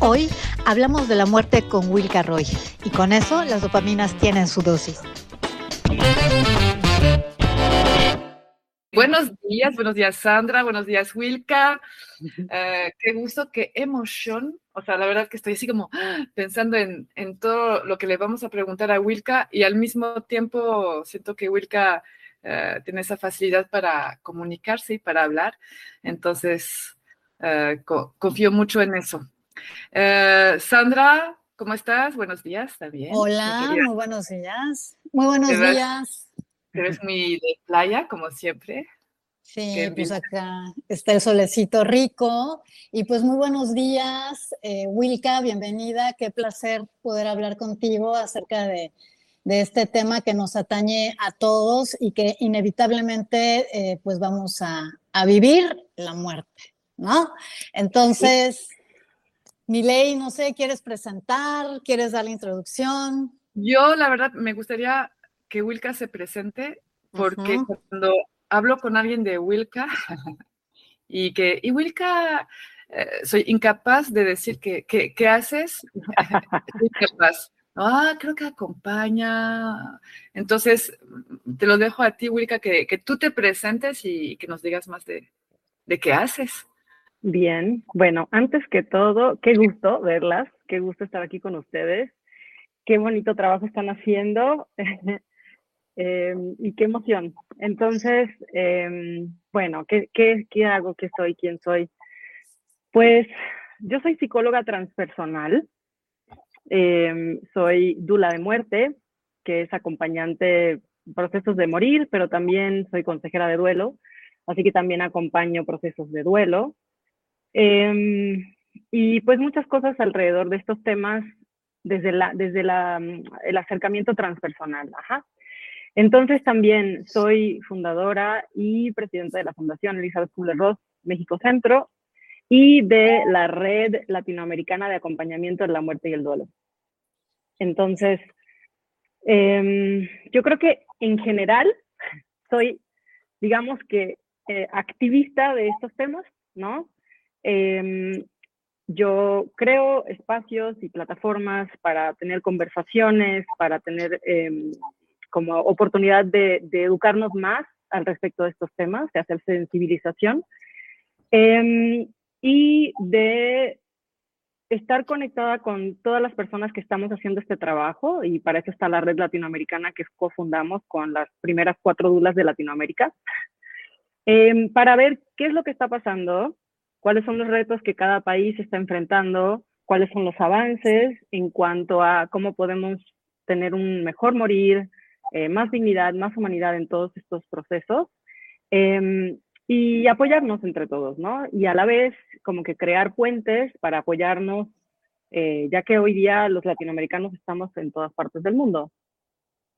Hoy hablamos de la muerte con Wilka Roy y con eso las dopaminas tienen su dosis. Buenos días, buenos días Sandra, buenos días Wilka. Eh, qué gusto, qué emoción. O sea, la verdad que estoy así como pensando en, todo lo que le vamos a preguntar a Wilka y al mismo tiempo siento que Wilka eh, tiene esa facilidad para comunicarse y para hablar. Entonces, eh, confío mucho en eso. Sandra, ¿cómo estás? Buenos días también. Hola, muy buenos días. Muy buenos días. Eres muy de playa, como siempre. Sí, pues acá está el solecito rico. Y pues muy buenos días, eh, Wilka, bienvenida. Qué placer poder hablar contigo acerca de, este tema que nos atañe a todos y que inevitablemente eh, pues vamos a, vivir la muerte, ¿no? Entonces, Miley, no sé, ¿quieres presentar? ¿Quieres dar la introducción? Yo, la verdad, me gustaría que Wilka se presente, porque cuando hablo con alguien de Wilka y que, y Wilka, eh, soy incapaz de decir que, ¿qué haces? incapaz. Ah, creo que acompaña. Entonces, te lo dejo a ti, Wilka, que, tú te presentes y que nos digas más de, de qué haces. Bien, bueno, antes que todo, qué gusto verlas, qué gusto estar aquí con ustedes, qué bonito trabajo están haciendo. Em, y qué emoción. Entonces, em, bueno, ¿qué, ¿qué, qué, hago? ¿Qué soy? ¿Quién soy? Pues yo soy psicóloga transpersonal, em, soy dula de muerte, que es acompañante procesos de morir, pero también soy consejera de duelo, así que también acompaño procesos de duelo. Y pues muchas cosas alrededor de estos temas desde, la, desde la, el acercamiento transpersonal. Entonces también soy fundadora y presidenta de la Fundación Elizabeth Kubler-Ross México Centro y de la Red Latinoamericana de Acompañamiento de la Muerte y el Duelo. Entonces, em, yo creo que en general soy, digamos que, eh, activista de estos temas, ¿no? Em, yo creo espacios y plataformas para tener conversaciones, para tener em, como oportunidad de, educarnos más al respecto de estos temas, de hacer sensibilización. Em, y de estar conectada con todas las personas que estamos haciendo este trabajo y para eso está la red latinoamericana que cofundamos con las primeras cuatro dulas de Latinoamérica, em, para ver qué es lo que está pasando, cuáles son los retos que cada país está enfrentando, cuáles son los avances en cuanto a cómo podemos tener un mejor morir, eh, más dignidad, más humanidad en todos estos procesos em, y apoyarnos entre todos, ¿no? Y a la vez como que crear puentes para apoyarnos, eh, ya que hoy día los latinoamericanos estamos en todas partes del mundo.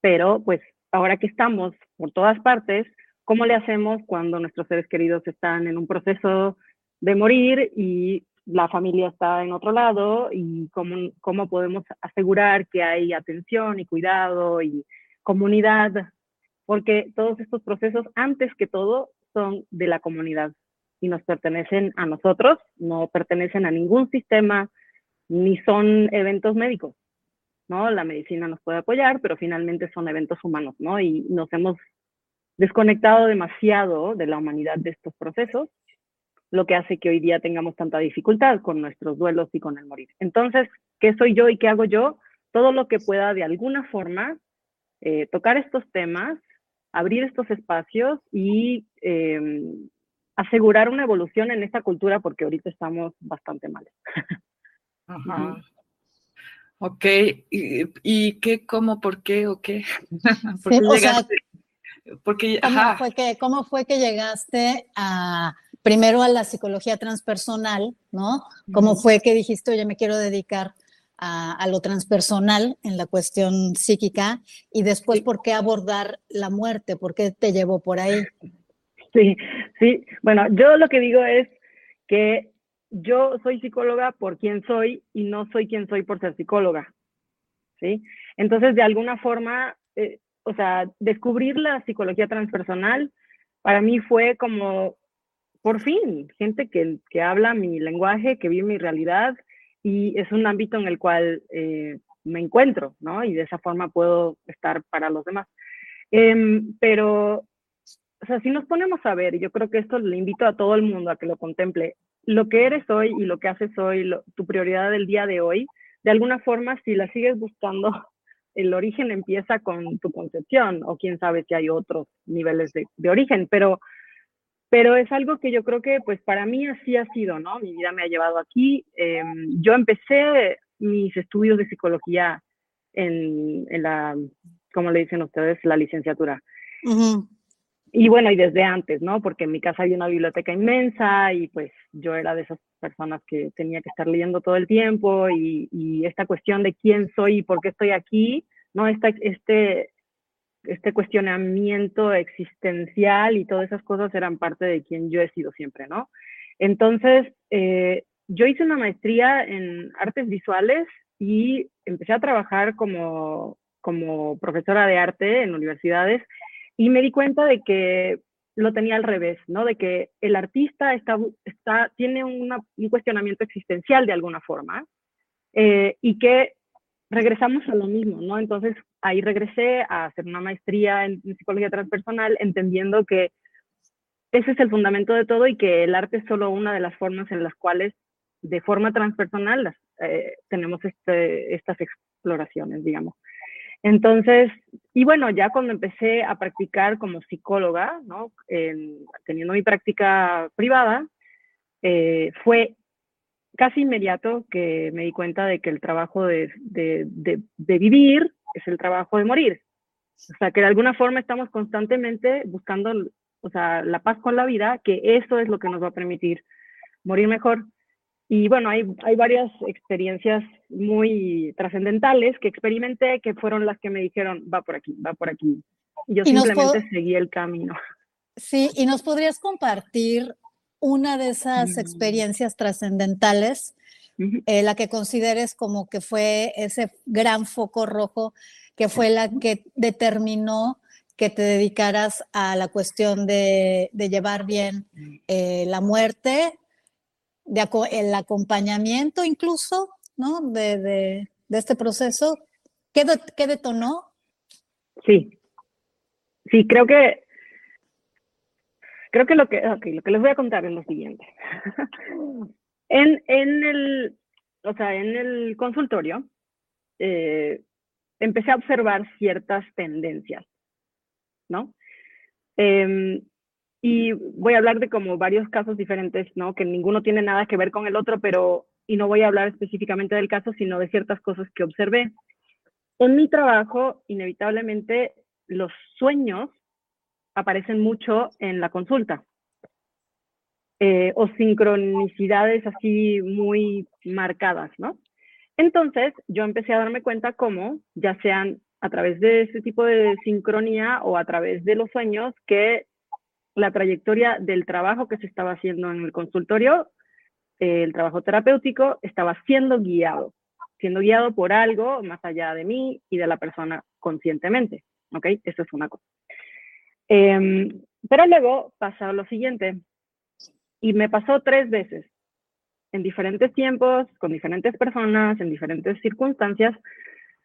Pero pues ahora que estamos por todas partes, ¿cómo le hacemos cuando nuestros seres queridos están en un proceso de morir y la familia está en otro lado y cómo, cómo podemos asegurar que hay atención y cuidado y comunidad, porque todos estos procesos, antes que todo, son de la comunidad y nos pertenecen a nosotros, no pertenecen a ningún sistema, ni son eventos médicos, ¿no? La medicina nos puede apoyar, pero finalmente son eventos humanos, ¿no? Y nos hemos desconectado demasiado de la humanidad de estos procesos, lo que hace que hoy día tengamos tanta dificultad con nuestros duelos y con el morir. Entonces, ¿qué soy yo y qué hago yo? Todo lo que pueda de alguna forma eh, tocar estos temas, abrir estos espacios y em, asegurar una evolución en esta cultura porque ahorita estamos bastante mal. Ajá. Ok, ¿Y, qué, cómo, por qué o qué? ¿Por qué llegaste? porque, ¿cómo, fue que, ¿Cómo fue que llegaste a, primero a la psicología transpersonal, ¿no? ¿Cómo fue que dijiste, oye, me quiero dedicar a, lo transpersonal en la cuestión psíquica y después por qué abordar la muerte, por qué te llevó por ahí. Sí, sí, bueno, yo lo que digo es que yo soy psicóloga por quien soy y no soy quien soy por ser psicóloga, ¿sí? Entonces, de alguna forma, eh, o sea, descubrir la psicología transpersonal para mí fue como por fin, gente que, que habla mi lenguaje, que vive mi realidad y es un ámbito en el cual eh, me encuentro, ¿no? Y de esa forma puedo estar para los demás. Em, pero, o sea, si nos ponemos a ver, yo creo que esto le invito a todo el mundo a que lo contemple, lo que eres hoy y lo que haces hoy, tu prioridad del día de hoy, de alguna forma, si la sigues buscando, el origen empieza con tu concepción, o quién sabe si hay otros niveles de origen, pero, pero es algo que yo creo que, pues para mí así ha sido, ¿no? Mi vida me ha llevado aquí. Em, yo empecé mis estudios de psicología en, en, la, como le dicen ustedes, la licenciatura. Y bueno, y desde antes, ¿no? Porque en mi casa había una biblioteca inmensa y pues yo era de esas personas que tenía que estar leyendo todo el tiempo y, y esta cuestión de quién soy y por qué estoy aquí, ¿no? Esta, este, este cuestionamiento existencial y todas esas cosas eran parte de quien yo he sido siempre, ¿no? Entonces, eh, yo hice una maestría en artes visuales y empecé a trabajar como, como profesora de arte en universidades y me di cuenta de que lo tenía al revés, ¿no? De que el artista está, tiene un cuestionamiento existencial de alguna forma eh, y que regresamos a lo mismo, ¿no? Entonces ahí regresé a hacer una maestría en, psicología transpersonal, entendiendo que ese es el fundamento de todo y que el arte es solo una de las formas en las cuales de forma transpersonal eh, tenemos este, estas exploraciones, digamos. Entonces, y bueno, ya cuando empecé a practicar como psicóloga, ¿no? teniendo mi práctica privada, eh, fue casi inmediato que me di cuenta de que el trabajo de, de, de, vivir es el trabajo de morir. O sea, que de alguna forma estamos constantemente buscando, o sea, la paz con la vida, que eso es lo que nos va a permitir morir mejor. Y bueno, hay, hay varias experiencias muy trascendentales que experimenté que fueron las que me dijeron, va por aquí, va por aquí. Y yo simplemente seguí el camino. Sí, y nos podrías compartir una de esas experiencias trascendentales, eh, la que consideres como que fue ese gran foco rojo, que fue la que determinó que te dedicaras a la cuestión de, llevar bien eh, la muerte, de, el acompañamiento incluso, ¿no? De, este proceso. ¿Qué, ¿Qué detonó? Sí, sí, creo que Creo que lo que, lo que les voy a contar es lo siguiente. en, en, el, o sea, en el consultorio eh, empecé a observar ciertas tendencias, ¿no? Em, y voy a hablar de como varios casos diferentes, ¿no? Que ninguno tiene nada que ver con el otro, pero, y no voy a hablar específicamente del caso, sino de ciertas cosas que observé. En mi trabajo, inevitablemente, los sueños aparecen mucho en la consulta. Eh, o sincronicidades así muy marcadas, ¿no? Entonces, yo empecé a darme cuenta cómo, ya sean a través de ese tipo de sincronía o a través de los sueños, que la trayectoria del trabajo que se estaba haciendo en el consultorio, el trabajo terapéutico, estaba siendo guiado, siendo guiado por algo más allá de mí y de la persona conscientemente, ¿ok? Eso es una cosa. Em, pero luego pasa lo siguiente, y me pasó tres veces, en diferentes tiempos, con diferentes personas, en diferentes circunstancias,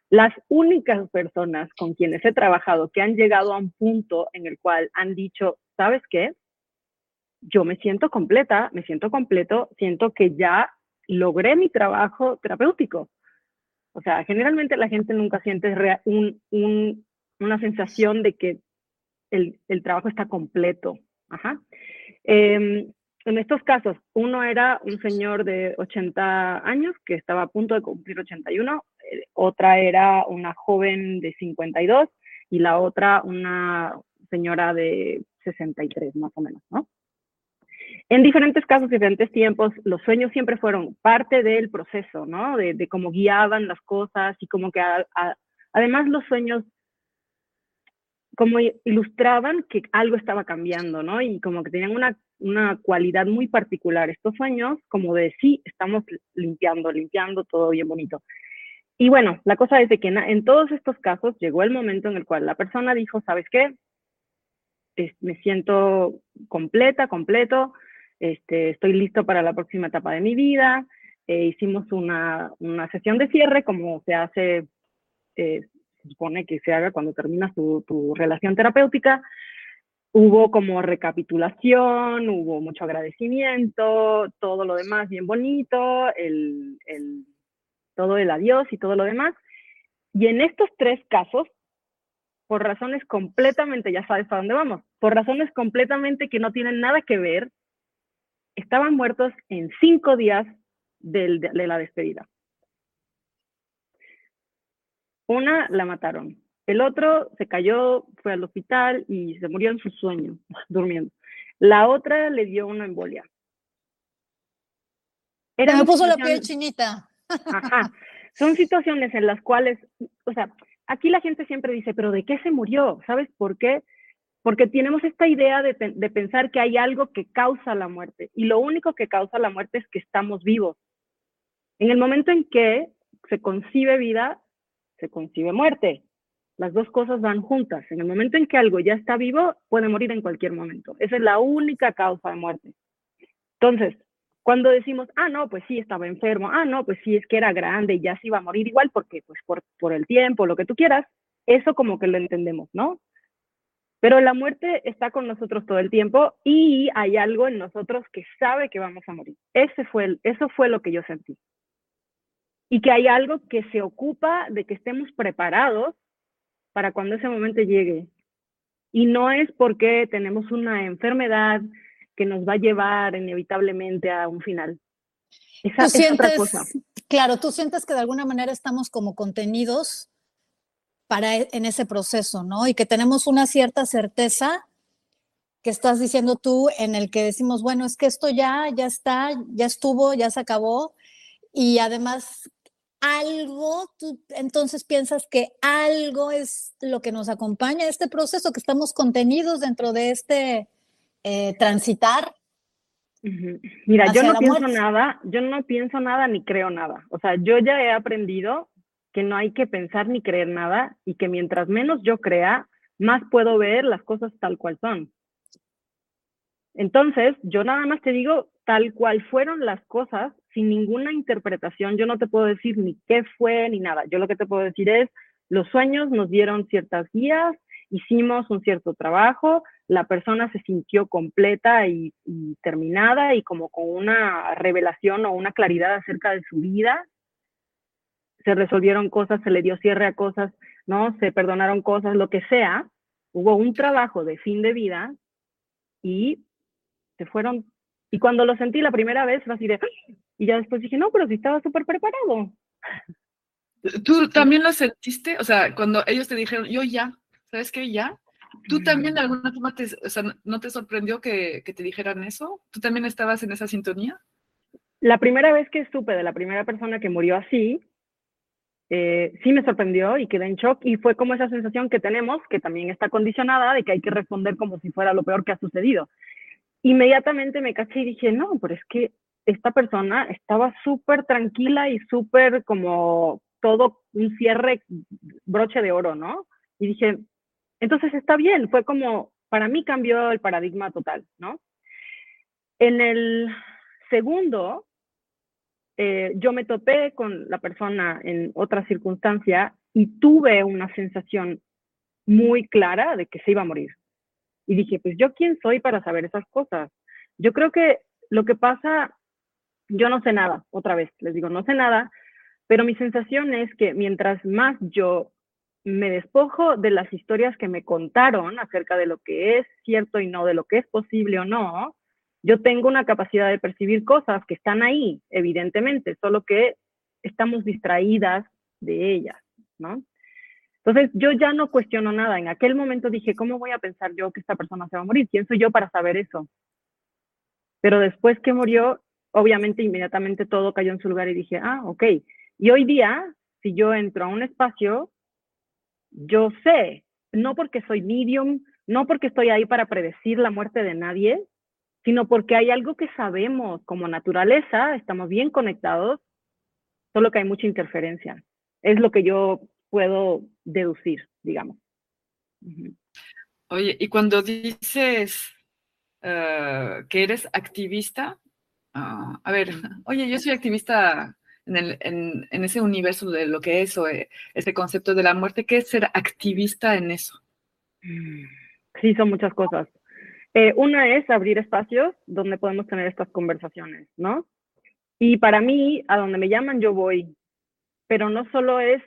las únicas personas con quienes he trabajado que han llegado a un punto en el cual han dicho, ¿sabes qué? Yo me siento completa, me siento completo, siento que ya logré mi trabajo terapéutico. O sea, generalmente la gente nunca siente una sensación de que el, el trabajo está completo. Ajá. Em, en estos casos, uno era un señor de 80 años que estaba a punto de cumplir 81, eh, otra era una joven de 52 y la otra una señora de 63 más o menos, ¿no? En diferentes casos, diferentes tiempos, los sueños siempre fueron parte del proceso, ¿no? De, cómo guiaban las cosas y como que además los sueños como ilustraban que algo estaba cambiando, ¿no? Y como que tenían una, una cualidad muy particular estos sueños, como de sí, estamos limpiando, limpiando, todo bien bonito. Y bueno, la cosa es de que en, todos estos casos llegó el momento en el cual la persona dijo, ¿sabes qué? me siento completa, completo, este, estoy listo para la próxima etapa de mi vida. Eh, hicimos una, una, sesión de cierre, como se hace, eh, se supone que se haga cuando terminas tu, tu, relación terapéutica. Hubo como recapitulación, hubo mucho agradecimiento, todo lo demás bien bonito, el, el, todo el adiós y todo lo demás. Y en estos tres casos, por razones completamente, ya sabes a dónde vamos, por razones completamente que no tienen nada que ver estaban muertos en cinco días de, de la despedida. Una la mataron, el otro se cayó, fue al hospital y se murió en su sueño, durmiendo. La otra le dio una embolia. Era me puso la piel chinita. Ajá. Son situaciones en las cuales, o sea, aquí la gente siempre dice, pero ¿de qué se murió? ¿Sabes por qué? porque tenemos esta idea de, pensar que hay algo que causa la muerte y lo único que causa la muerte es que estamos vivos. En el momento en que se concibe vida, se concibe muerte. Las dos cosas van juntas. En el momento en que algo ya está vivo, puede morir en cualquier momento. Esa es la única causa de muerte. Entonces, cuando decimos, ah, no, pues sí, estaba enfermo, ah, no, pues sí, es que era grande y ya se iba a morir igual porque, pues, por, por el tiempo, lo que tú quieras, eso como que lo entendemos, ¿no? Pero la muerte está con nosotros todo el tiempo y hay algo en nosotros que sabe que vamos a morir. Ese fue eso fue lo que yo sentí. Y que hay algo que se ocupa de que estemos preparados para cuando ese momento llegue. Y no es porque tenemos una enfermedad que nos va a llevar inevitablemente a un final. Esa, es otra cosa. Claro, tú sientes que de alguna manera estamos como contenidos para e, en ese proceso, ¿no? Y que tenemos una cierta certeza que estás diciendo tú en el que decimos, bueno, es que esto ya, ya está, ya estuvo, ya se acabó. Y además, algo, tú entonces piensas que algo es lo que nos acompaña a este proceso, que estamos contenidos dentro de este eh, transitar. Mira, yo no pienso nada, yo no pienso nada ni creo nada. O sea, yo ya he aprendido que no hay que pensar ni creer nada y que mientras menos yo crea, más puedo ver las cosas tal cual son. Entonces, yo nada más te digo tal cual fueron las cosas, sin ninguna interpretación. Yo no te puedo decir ni qué fue ni nada. Yo lo que te puedo decir es, los sueños nos dieron ciertas guías, hicimos un cierto trabajo, la persona se sintió completa y, terminada y como con una revelación o una claridad acerca de su vida se resolvieron cosas, se le dio cierre a cosas, ¿no? Se perdonaron cosas, lo que sea. Hubo un trabajo de fin de vida y se fueron. Y cuando lo sentí la primera vez, fue así de. Y ya después dije, no, pero si estaba súper preparado. ¿Tú también lo sentiste? O sea, cuando ellos te dijeron, yo ya, ¿sabes qué? Ya. ¿Tú también de alguna forma te, o sea, no te sorprendió que, que te dijeran eso? ¿Tú también estabas en esa sintonía? La primera vez que supe de la primera persona que murió así, eh, sí me sorprendió y quedé en shock y fue como esa sensación que tenemos, que también está condicionada de que hay que responder como si fuera lo peor que ha sucedido. Inmediatamente me caché y dije, no, pero es que esta persona estaba súper tranquila y súper como todo un cierre broche de oro, ¿no? Y dije, entonces está bien, fue como, para mí cambió el paradigma total, ¿no? En el segundo, eh, yo me topé con la persona en otra circunstancia y tuve una sensación muy clara de que se iba a morir. Y dije, pues yo quién soy para saber esas cosas. Yo creo que lo que pasa, yo no sé nada, otra vez, les digo, no sé nada, pero mi sensación es que mientras más yo me despojo de las historias que me contaron acerca de lo que es cierto y no, de lo que es posible o no, yo tengo una capacidad de percibir cosas que están ahí, evidentemente, solo que estamos distraídas de ellas, ¿no? Entonces, yo ya no cuestiono nada. En aquel momento dije, ¿cómo voy a pensar yo que esta persona se va a morir? ¿Quién soy yo para saber eso? Pero después que murió, obviamente, inmediatamente todo cayó en su lugar y dije, ah, ok. Y hoy día, si yo entro a un espacio, yo sé, no porque soy medium, no porque estoy ahí para predecir la muerte de nadie, sino porque hay algo que sabemos como naturaleza, estamos bien conectados, solo que hay mucha interferencia. Es lo que yo puedo deducir, digamos. Oye, y cuando dices eh, que eres activista. Ah, a ver, oye, yo soy activista en, ese universo de lo que es o eh, ese concepto de la muerte. ¿Qué es ser activista en eso? Sí, son muchas cosas. Eh, una es abrir espacios donde podemos tener estas conversaciones, ¿no? Y para mí, a donde me llaman, yo voy. Pero no solo es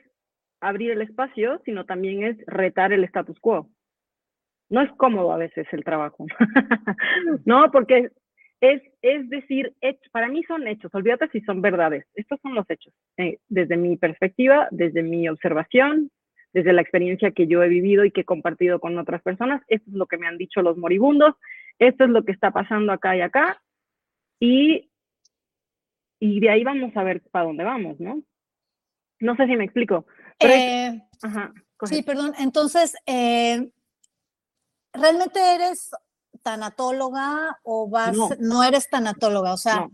abrir el espacio, sino también es retar el status quo. No es cómodo a veces el trabajo, ¿no? Porque es, es decir, para mí son hechos, olvídate si son verdades, estos son los hechos, eh, desde mi perspectiva, desde mi observación, desde la experiencia que yo he vivido y que he compartido con otras personas, esto es lo que me han dicho los moribundos, esto es lo que está pasando acá y acá, y, y de ahí vamos a ver para dónde vamos, ¿no? No sé si me explico. Eh, sí, perdón, entonces, eh, ¿realmente eres tanatóloga o vas, no, eres tanatóloga? O sea,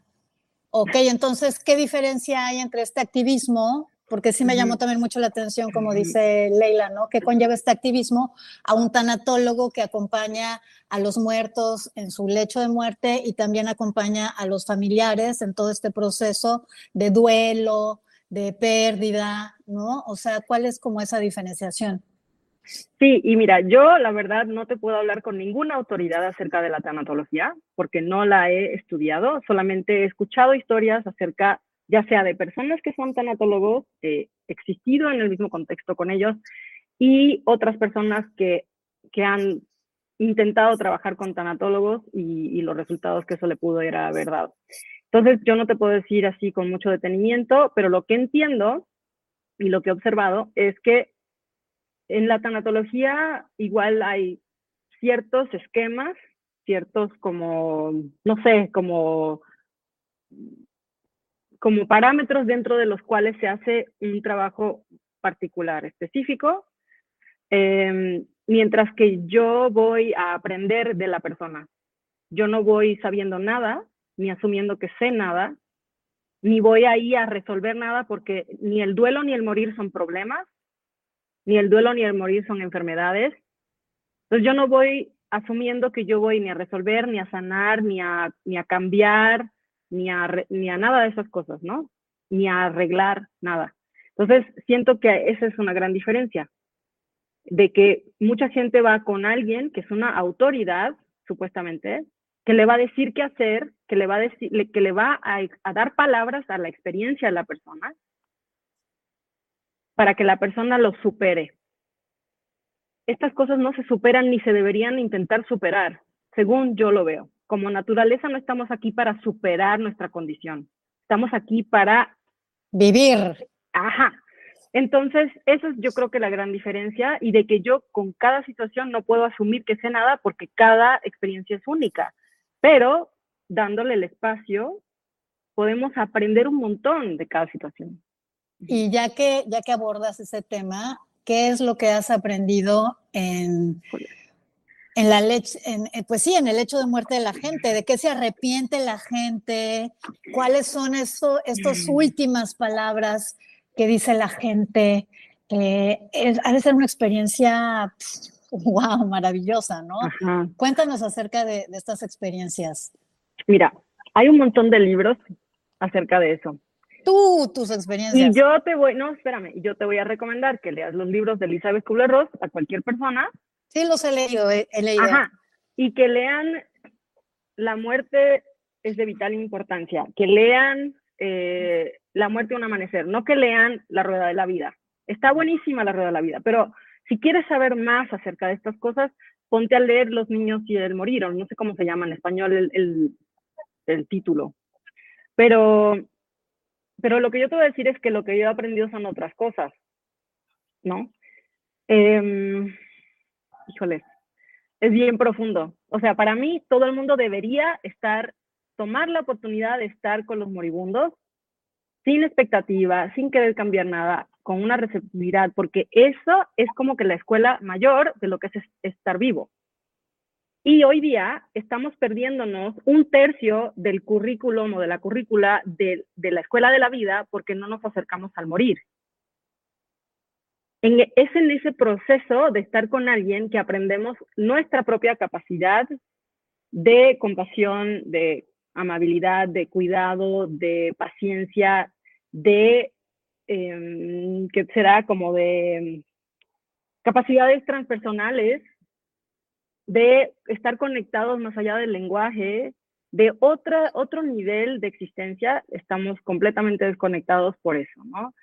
ok, entonces, ¿qué diferencia hay entre este activismo? Porque sí me llamó también mucho la atención, como dice Leila, ¿no? ¿Qué conlleva este activismo a un tanatólogo que acompaña a los muertos en su lecho de muerte y también acompaña a los familiares en todo este proceso de duelo, de pérdida, ¿no? O sea, ¿cuál es como esa diferenciación? Sí, y mira, yo la verdad no te puedo hablar con ninguna autoridad acerca de la tanatología, porque no la he estudiado, solamente he escuchado historias acerca, ya sea de personas que son tanatólogos, he existido en el mismo contexto con ellos, y otras personas que, que han intentado trabajar con tanatólogos y, los resultados que eso le pudo era haber dado. Entonces, yo no te puedo decir así con mucho detenimiento, pero lo que entiendo y lo que he observado es que en la tanatología igual hay ciertos esquemas, ciertos como, no sé, como, como parámetros dentro de los cuales se hace un trabajo particular, específico, em, mientras que yo voy a aprender de la persona. Yo no voy sabiendo nada, ni asumiendo que sé nada, ni voy ahí a resolver nada porque ni el duelo ni el morir son problemas, ni el duelo ni el morir son enfermedades. Entonces yo no voy asumiendo que yo voy ni a resolver, ni a sanar, ni a, ni a cambiar, ni a, ni a nada de esas cosas, ¿no? Ni a arreglar nada. Entonces siento que esa es una gran diferencia, de que mucha gente va con alguien que es una autoridad, supuestamente, que le va a decir qué hacer, que le va a, decir, que le va a, a dar palabras a la experiencia de la persona, para que la persona lo supere. Estas cosas no se superan ni se deberían intentar superar, según yo lo veo. Como naturaleza no estamos aquí para superar nuestra condición, estamos aquí para vivir. Ajá. Entonces, eso es yo creo que la gran diferencia y de que yo con cada situación no puedo asumir que sé nada porque cada experiencia es única, pero dándole el espacio podemos aprender un montón de cada situación. Y ya que, ya que abordas ese tema, ¿qué es lo que has aprendido en, en la leche, en, eh, pues sí, en el hecho de muerte de la gente? ¿De qué se arrepiente la gente? ¿Cuáles son estas últimas palabras que dice la gente? Eh, ha de ser una experiencia, wow, maravillosa, ¿no? Cuéntanos acerca de, de estas experiencias. Mira, hay un montón de libros acerca de eso tú, tus experiencias. Y yo te voy, no, espérame, yo te voy a recomendar que leas los libros de Elizabeth Kubler-Ross a cualquier persona. Sí, los he leído, he, leído. Ajá, y que lean La muerte es de vital importancia, que lean eh, La muerte de un amanecer, no que lean La rueda de la vida. Está buenísima La rueda de la vida, pero si quieres saber más acerca de estas cosas, ponte a leer Los niños y el morir, no sé cómo se llama en español el, título. Pero pero lo que yo te voy a decir es que lo que yo he aprendido son otras cosas, ¿no? Eh, es bien profundo. O sea, para mí todo el mundo debería estar, tomar la oportunidad de estar con los moribundos sin expectativa, sin querer cambiar nada, con una receptividad, porque eso es como que la escuela mayor de lo que es estar vivo. Y hoy día estamos perdiéndonos un tercio del currículum o de la currícula de, la escuela de la vida porque no nos acercamos al morir. es en ese proceso de estar con alguien que aprendemos nuestra propia capacidad de compasión, de amabilidad, de cuidado, de paciencia, de em, que será como de capacidades transpersonales, de estar conectados más allá del lenguaje, de otra, otro nivel de existencia, estamos completamente desconectados por eso, ¿no?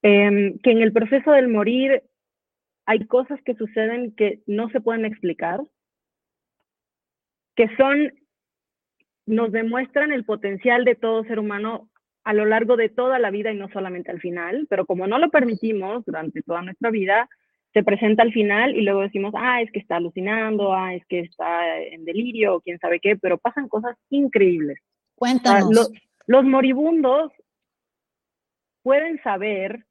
Em, que en el proceso del morir hay cosas que suceden que no se pueden explicar, que son, nos demuestran el potencial de todo ser humano a lo largo de toda la vida y no solamente al final, pero como no lo permitimos durante toda nuestra vida, se presenta al final y luego decimos, ah, es que está alucinando, ah, es que está en delirio, quién sabe qué, pero pasan cosas increíbles. Cuéntanos. los moribundos pueden saber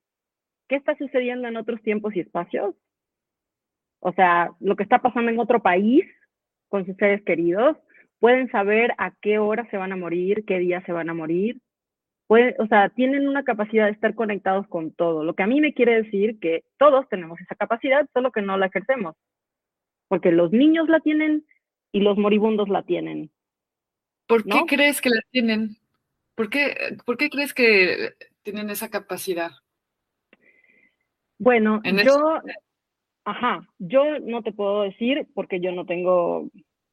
qué está sucediendo en otros tiempos y espacios. O sea, lo que está pasando en otro país con sus seres queridos. Pueden saber a qué hora se van a morir, qué día se van a morir. Pueden, o sea, tienen una capacidad de estar conectados con todo. Lo que a mí me quiere decir que todos tenemos esa capacidad, solo que no la ejercemos. Porque los niños la tienen y los moribundos la tienen. ¿Por qué crees que la tienen? ¿Por qué, ¿Por qué crees que tienen esa capacidad? Bueno, yo, ajá, yo no te puedo decir porque yo no tengo,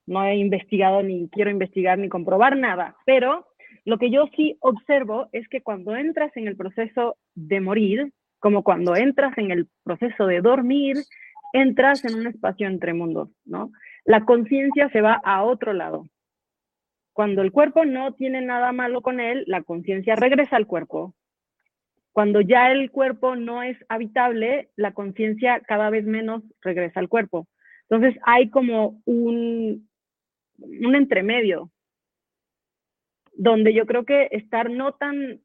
no he investigado ni quiero investigar ni comprobar nada, pero lo que yo sí observo es que cuando entras en el proceso de morir, como cuando entras en el proceso de dormir, entras en un espacio entre mundos, ¿no? La conciencia se va a otro lado. Cuando el cuerpo no tiene nada malo con él, la conciencia regresa al cuerpo cuando ya el cuerpo no es habitable, la conciencia cada vez menos regresa al cuerpo. Entonces hay como un, un entremedio, donde yo creo que estar no tan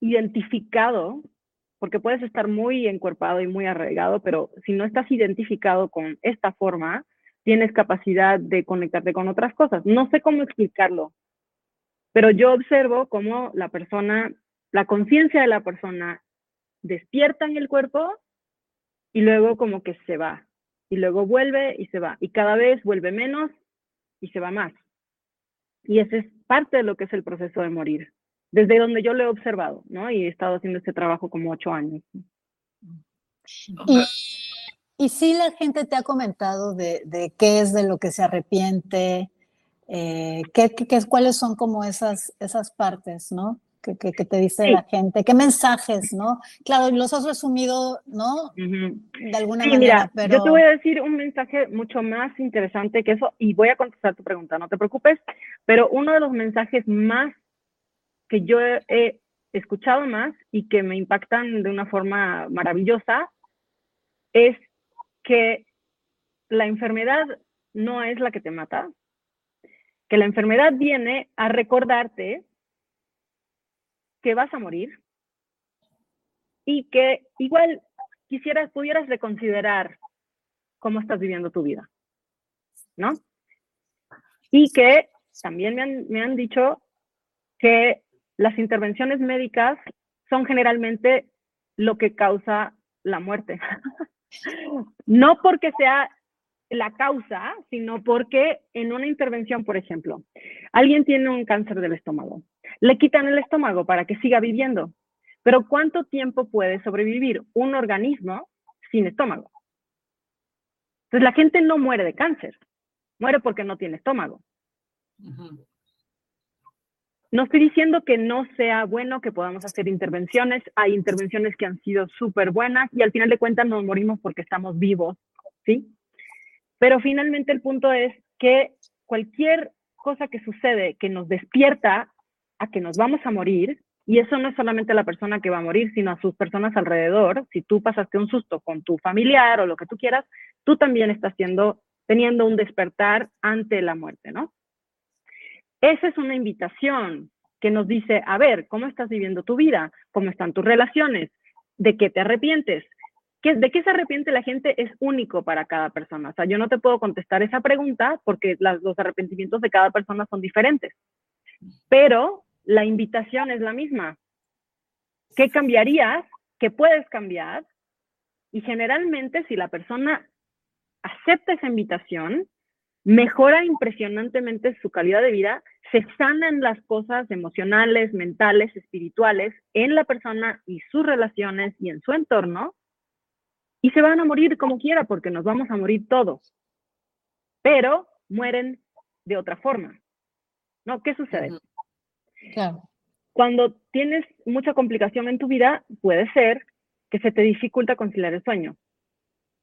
identificado, porque puedes estar muy encuerpado y muy arraigado, pero si no estás identificado con esta forma, tienes capacidad de conectarte con otras cosas. No sé cómo explicarlo, pero yo observo cómo la persona la conciencia de la persona despierta en el cuerpo y luego como que se va. Y luego vuelve y se va. Y cada vez vuelve menos y se va más. Y ese es parte de lo que es el proceso de morir, desde donde yo lo he observado, ¿no? Y he estado haciendo este trabajo como ocho años. Y, y sí la gente te ha comentado de, de qué es de lo que se arrepiente, eh, qué, qué, cuáles son como esas, esas partes, ¿no? Que, te dice la gente? ¿Qué mensajes, no? Claro, los has resumido, ¿no? De alguna manera, pero... Yo te voy a decir un mensaje mucho más interesante que eso y voy a contestar tu pregunta, no te preocupes, pero uno de los mensajes más que yo he escuchado más y que me impactan de una forma maravillosa es que la enfermedad no es la que te mata, que la enfermedad viene a recordarte que vas a morir y que igual quisieras, pudieras reconsiderar cómo estás viviendo tu vida, ¿no? Y que también me han, me han dicho que las intervenciones médicas son generalmente lo que causa la muerte. no porque sea la causa, sino porque en una intervención, por ejemplo, alguien tiene un cáncer del estómago, le quitan el estómago para que siga viviendo, pero ¿cuánto tiempo puede sobrevivir un organismo sin estómago? Entonces la gente no muere de cáncer, muere porque no tiene estómago. No estoy diciendo que no sea bueno que podamos hacer intervenciones. Hay intervenciones que han sido súper buenas y al final de cuentas nos morimos porque estamos vivos, ¿sí? Pero finalmente el punto es que cualquier cosa que sucede que nos despierta a que nos vamos a morir, y eso no es solamente la persona que va a morir, sino a sus personas alrededor, si tú pasaste un susto con tu familiar o lo que tú quieras, tú también estás teniendo un despertar ante la muerte, ¿no? Esa es una invitación que nos dice, a ver, ¿cómo estás viviendo tu vida? ¿Cómo están tus relaciones? ¿De qué te arrepientes? ¿De qué se arrepiente la gente? Es único para cada persona. O sea, yo no te puedo contestar esa pregunta porque los arrepentimientos de cada persona son diferentes. Pero la invitación es la misma. ¿Qué cambiarías? ¿Qué puedes cambiar? Y generalmente si la persona acepta esa invitación, mejora impresionantemente su calidad de vida, se sanan las cosas emocionales, mentales, espirituales en la persona y sus relaciones y en su entorno, y se van a morir como quiera, porque nos vamos a morir todos, pero mueren de otra forma. ¿No? ¿Qué sucede? Cuando tienes mucha complicación en tu vida, puede ser que se te dificulta conciliar el sueño,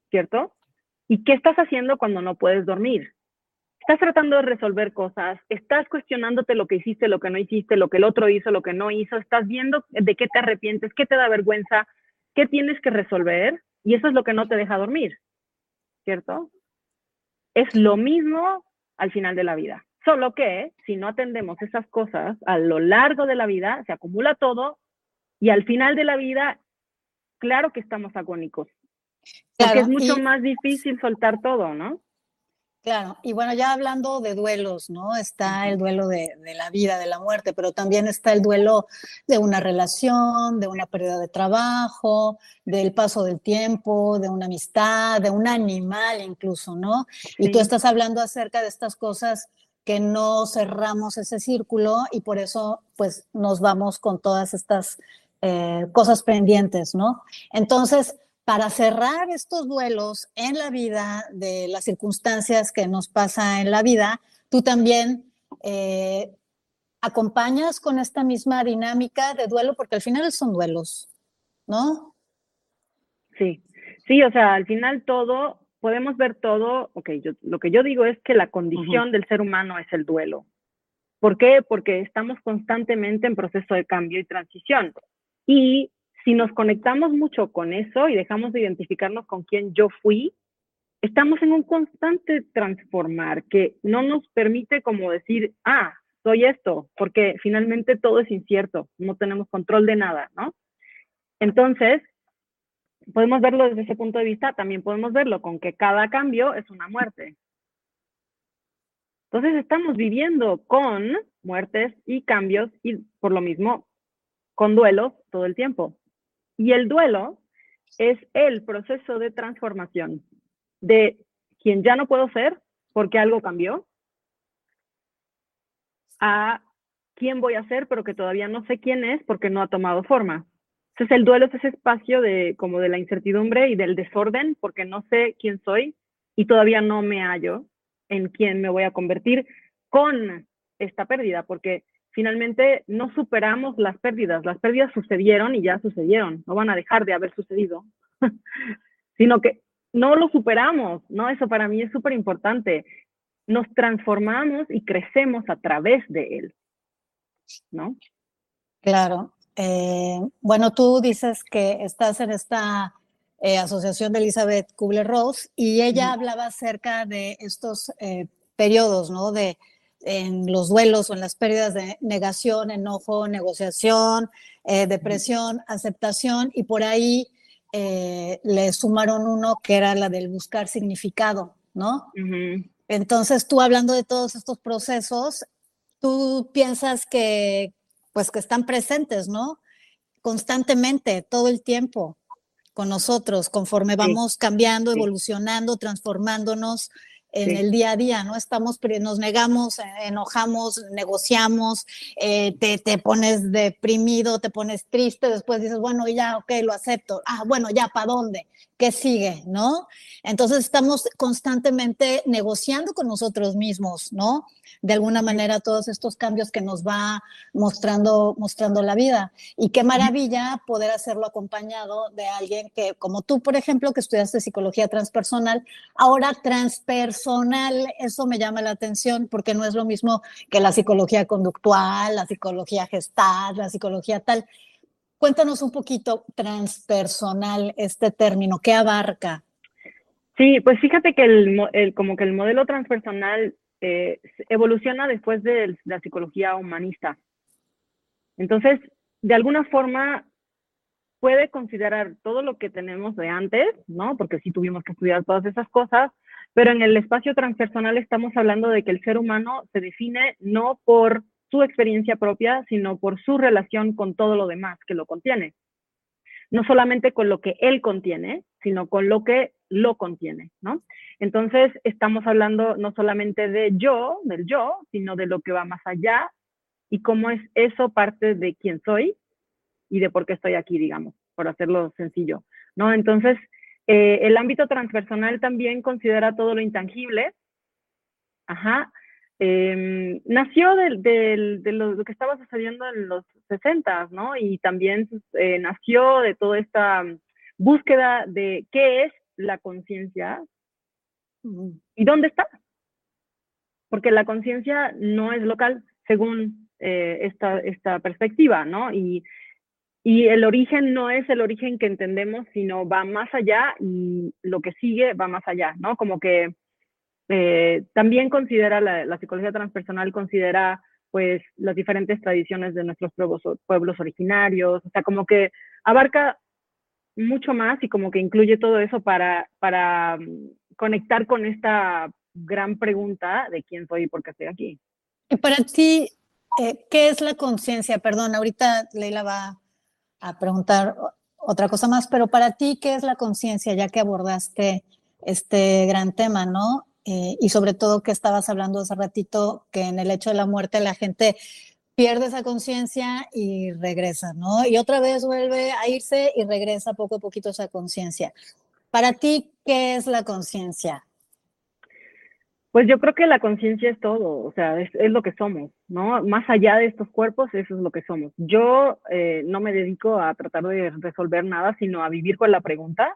¿cierto? ¿Y qué estás haciendo cuando no puedes dormir? Estás tratando de resolver cosas, estás cuestionándote lo que hiciste, lo que no hiciste, lo que el otro hizo, lo que no hizo, estás viendo de qué te arrepientes, qué te da vergüenza, qué tienes que resolver y eso es lo que no te deja dormir, ¿cierto? Es lo mismo al final de la vida. Solo que si no atendemos esas cosas a lo largo de la vida, se acumula todo y al final de la vida, claro que estamos agónicos. Porque es mucho más difícil soltar todo, ¿no? Claro, y bueno, ya hablando de duelos, ¿no? Está el duelo de, la vida, de la muerte, pero también está el duelo de una relación, de una pérdida de trabajo, del paso del tiempo, de una amistad, de un animal incluso, ¿no? Y tú estás hablando acerca de estas cosas que no cerramos ese círculo y por eso pues nos vamos con todas estas eh, cosas pendientes, ¿no? Entonces, para cerrar estos duelos en la vida, de las circunstancias que nos pasa en la vida, tú también eh, acompañas con esta misma dinámica de duelo, porque al final son duelos, ¿no? Sí, sí, o sea, al final todo, podemos ver todo, ok, yo, lo que yo digo es que la condición del ser humano es el duelo. ¿Por qué? Porque estamos constantemente en proceso de cambio y transición. Y si nos conectamos mucho con eso y dejamos de identificarnos con quién yo fui, estamos en un constante transformar que no nos permite como decir, ah, soy esto, porque finalmente todo es incierto, no tenemos control de nada, ¿no? Entonces, podemos verlo desde ese punto de vista, también podemos verlo con que cada cambio es una muerte. Entonces estamos viviendo con muertes y cambios y por lo mismo con duelos todo el tiempo. Y el duelo es el proceso de transformación de quien ya no puedo ser porque algo cambió a quién voy a ser pero que todavía no sé quién es porque no ha tomado forma. Entonces el duelo es ese espacio de como de la incertidumbre y del desorden porque no sé quién soy y todavía no me hallo en quién me voy a convertir con esta pérdida porque finalmente no superamos las pérdidas. Las pérdidas sucedieron y ya sucedieron, no van a dejar de haber sucedido, sino que no lo superamos, ¿no? Eso para mí es súper importante. Nos transformamos y crecemos a través de él, ¿no? Claro. Eh, bueno, tú dices que estás en esta eh, asociación de Elizabeth Kubler-Ross y ella hablaba acerca de estos eh, periodos, ¿no? De, en los duelos o en las pérdidas de negación, enojo, negociación, depresión, aceptación, y por ahí le sumaron uno que era la del buscar significado, ¿no? Entonces, tú hablando de todos estos procesos, tú piensas que, pues, que están presentes, ¿no? Constantemente, todo el tiempo con nosotros, conforme vamos cambiando, evolucionando, transformándonos en el día a día, ¿no? Estamos, nos negamos, eh, enojamos, negociamos, eh, te, te, pones deprimido, te pones triste, después dices, bueno, ya, ok, lo acepto. Ah, bueno, ya, ¿para dónde? ¿Qué sigue? ¿No? Entonces estamos constantemente negociando con nosotros mismos, ¿no? De alguna manera todos estos cambios que nos va mostrando, mostrando la vida. Y qué maravilla poder hacerlo acompañado de alguien que, como tú, por ejemplo, que estudiaste psicología transpersonal, ahora transpersonal, eso me llama la atención porque no es lo mismo que la psicología conductual, la psicología gestal, la psicología tal Cuéntanos un poquito transpersonal este término, ¿qué abarca? Sí, pues fíjate que el, como que el modelo transpersonal eh, evoluciona después de la psicología humanista. Entonces, de alguna forma puede considerar todo lo que tenemos de antes, ¿no? Porque sí tuvimos que estudiar todas esas cosas, pero en el espacio transpersonal estamos hablando de que el ser humano se define no por su experiencia propia, sino por su relación con todo lo demás que lo contiene. no solamente con lo que él contiene, sino con lo que lo contiene, ¿no? Entonces, estamos hablando no solamente de yo, del yo, sino de lo que va más allá y cómo es eso parte de quién soy y de por qué estoy aquí, digamos, por hacerlo sencillo, ¿no? Entonces, eh, el ámbito transpersonal también considera todo lo intangible, ajá, em, nació de, lo, que estaba sucediendo en los 60, ¿no? Y también eh, nació de toda esta búsqueda de qué es la conciencia y dónde está. Porque la conciencia no es local, según eh, esta, perspectiva, ¿no? Y el origen no es el origen que entendemos, sino va más allá y lo que sigue va más allá, ¿no? Como que eh, también considera, la, psicología transpersonal considera pues las diferentes tradiciones de nuestros pueblos, pueblos originarios, o sea, como que abarca mucho más y como que incluye todo eso para, para mm, conectar con esta gran pregunta de quién soy y por qué estoy aquí. Y para ti, eh, ¿qué es la conciencia? Perdón, ahorita Leila va a preguntar otra cosa más, pero para ti, ¿qué es la conciencia? Ya que abordaste este gran tema, ¿no? Eh, y sobre todo que estabas hablando hace ratito, que en el hecho de la muerte la gente pierde esa conciencia y regresa, ¿no? Y otra vez vuelve a irse y regresa poco a poquito esa conciencia. Para ti, ¿qué es la conciencia? Pues yo creo que la conciencia es todo, o sea, es, lo que somos, ¿no? Más allá de estos cuerpos, eso es lo que somos. Yo eh, no me dedico a tratar de resolver nada, sino a vivir con la pregunta.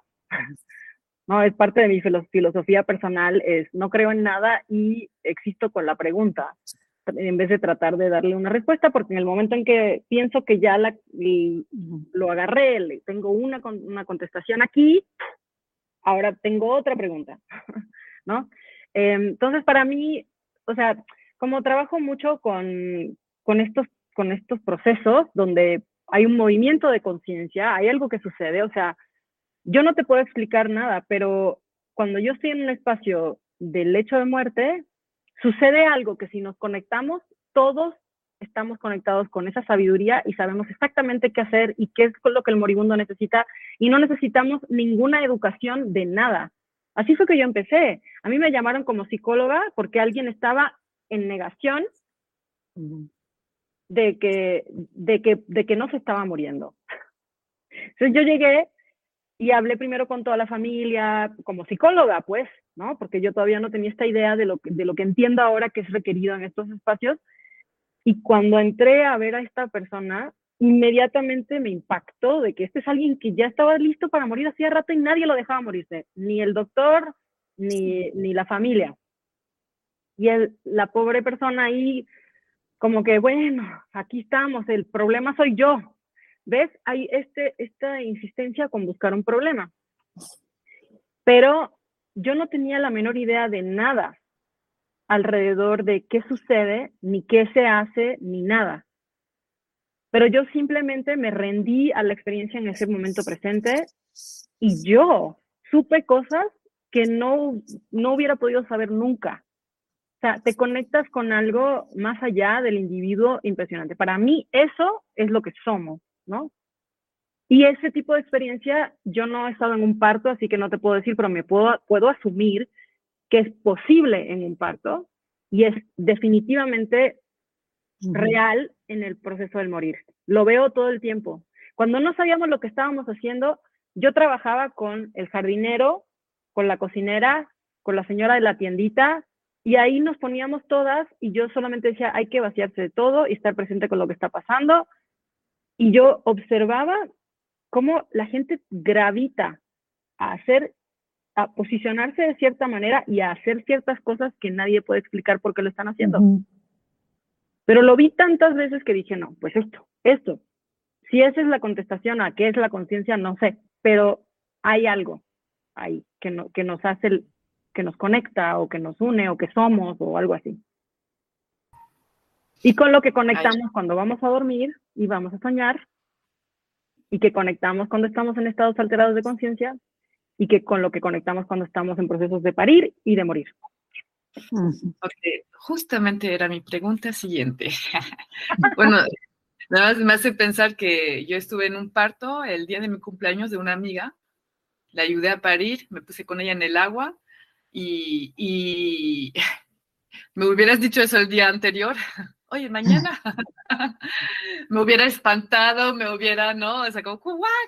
No, es parte de mi filosofía personal, es no creo en nada y existo con la pregunta en vez de tratar de darle una respuesta, porque en el momento en que pienso que ya lo agarré, tengo una, una contestación aquí, ahora tengo otra pregunta, ¿no? Em, entonces, para mí, o sea, como trabajo mucho con, con, estos, con estos procesos donde hay un movimiento de conciencia, hay algo que sucede, o sea, yo no te puedo explicar nada, pero cuando yo estoy en un espacio del lecho de muerte, sucede algo que si nos conectamos, todos estamos conectados con esa sabiduría y sabemos exactamente qué hacer y qué es lo que el moribundo necesita y no necesitamos ninguna educación de nada. Así fue que yo empecé. A mí me llamaron como psicóloga porque alguien estaba en negación de que, de que, de que no se estaba muriendo. Entonces yo llegué y hablé primero con toda la familia, como psicóloga, pues, ¿no? Porque yo todavía no tenía esta idea de lo, que, de lo que entiendo ahora que es requerido en estos espacios. Y cuando entré a ver a esta persona, inmediatamente me impactó de que este es alguien que ya estaba listo para morir hacía rato y nadie lo dejaba morirse, ni el doctor, ni, ni la familia. Y el, la pobre persona ahí, como que, bueno, aquí estamos, el problema soy yo, ¿Ves? Hay este, esta insistencia con buscar un problema. Pero yo no tenía la menor idea de nada alrededor de qué sucede, ni qué se hace, ni nada. Pero yo simplemente me rendí a la experiencia en ese momento presente y yo supe cosas que no, no hubiera podido saber nunca. O sea, te conectas con algo más allá del individuo impresionante. Para mí eso es lo que somos. ¿No? Y ese tipo de experiencia, yo no he estado en un parto, así que no te puedo decir, pero me puedo, puedo asumir que es posible en un parto y es definitivamente real en el proceso del morir. Lo veo todo el tiempo. Cuando no sabíamos lo que estábamos haciendo, yo trabajaba con el jardinero, con la cocinera, con la señora de la tiendita, y ahí nos poníamos todas y yo solamente decía, hay que vaciarse de todo y estar presente con lo que está pasando y yo observaba cómo la gente gravita a hacer, a posicionarse de cierta manera y a hacer ciertas cosas que nadie puede explicar por qué lo están haciendo. Pero lo vi tantas veces que dije, no, pues esto, esto. Si esa es la contestación a qué es la conciencia, no sé, pero hay algo ahí que, no, que nos hace, que nos conecta o que nos une o que somos o algo así. Y con lo que conectamos cuando vamos a dormir y vamos a soñar, y que conectamos cuando estamos en estados alterados de conciencia, y que con lo que conectamos cuando estamos en procesos de parir y de morir. justamente era mi pregunta siguiente. bueno, Nada más me hace pensar que yo estuve en un parto el día de mi cumpleaños de una amiga, la ayudé a parir, me puse con ella en el agua y, y me hubieras dicho eso el día anterior, oye, mañana me hubiera espantado, me hubiera, ¿no? O sea, como,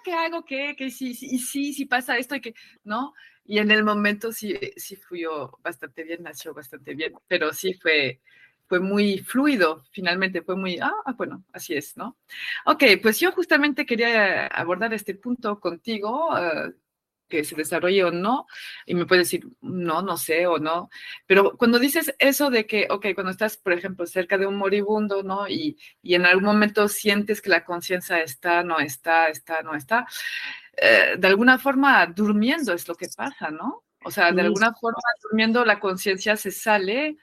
¿qué hago? ¿Qué? ¿Qué? Sí, sí, sí, sí pasa esto y que, ¿no? Y en el momento sí, sí fui yo bastante bien, nació bastante bien, pero sí fue, fue muy fluido, finalmente fue muy, ah, ah, bueno, así es, ¿no? Ok, pues yo justamente quería abordar este punto contigo, uh, que se desarrolle o no, y me puedes decir, no, no sé o no, pero cuando dices eso de que, ok, cuando estás, por ejemplo, cerca de un moribundo, ¿no? Y, y en algún momento sientes que la conciencia está, no está, está, no está, eh, de alguna forma durmiendo es lo que pasa, ¿no? O sea, de alguna forma durmiendo la conciencia se sale,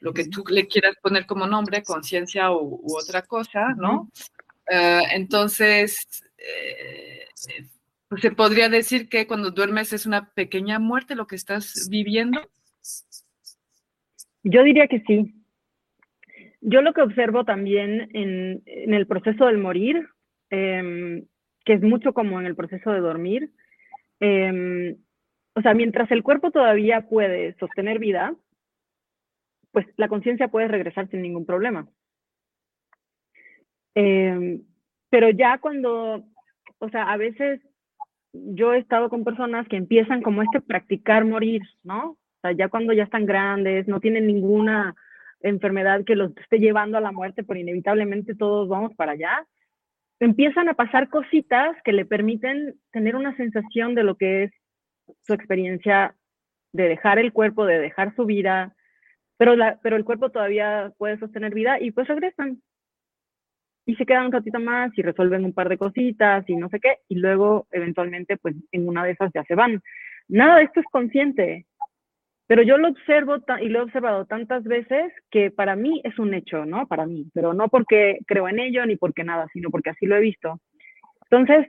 lo que tú le quieras poner como nombre, conciencia u, otra cosa, ¿no? Uh, entonces, eh, se podría decir que cuando duermes es una pequeña muerte lo que estás viviendo. Yo diría que sí. Yo lo que observo también en, el proceso del morir, eh, que es mucho como en el proceso de dormir, eh, o sea, mientras el cuerpo todavía puede sostener vida, pues la conciencia puede regresar sin ningún problema. Eh, pero ya cuando, o sea, a veces yo he estado con personas que empiezan como este practicar morir, ¿no? O sea, ya cuando ya están grandes, no tienen ninguna enfermedad que los esté llevando a la muerte, pero inevitablemente todos vamos para allá, empiezan a pasar cositas que le permiten tener una sensación de lo que es su experiencia de dejar el cuerpo, de dejar su vida, pero, la, pero el cuerpo todavía puede sostener vida y pues regresan, y se quedan un ratito más y resuelven un par de cositas y no sé qué, y luego eventualmente pues en una de esas ya se van. Nada de esto es consciente, pero yo lo observo y lo he observado tantas veces que para mí es un hecho, ¿no? Para mí, pero no porque creo en ello ni porque nada, sino porque así lo he visto. Entonces,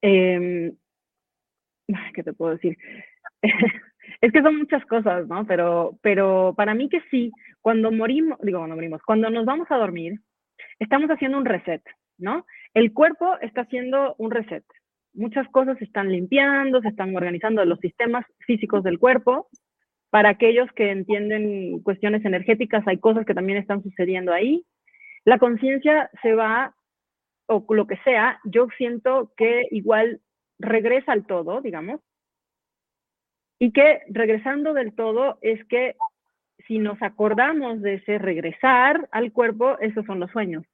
eh, ¿qué te puedo decir? es que son muchas cosas, ¿no? Pero, pero para mí que sí, cuando morimos, digo, cuando morimos, cuando nos vamos a dormir, estamos haciendo un reset, ¿no? El cuerpo está haciendo un reset. Muchas cosas se están limpiando, se están organizando los sistemas físicos del cuerpo. Para aquellos que entienden cuestiones energéticas, hay cosas que también están sucediendo ahí. La conciencia se va, o lo que sea, yo siento que igual regresa al todo, digamos, y que regresando del todo es que si nos acordamos de ese regresar al cuerpo, esos son los sueños.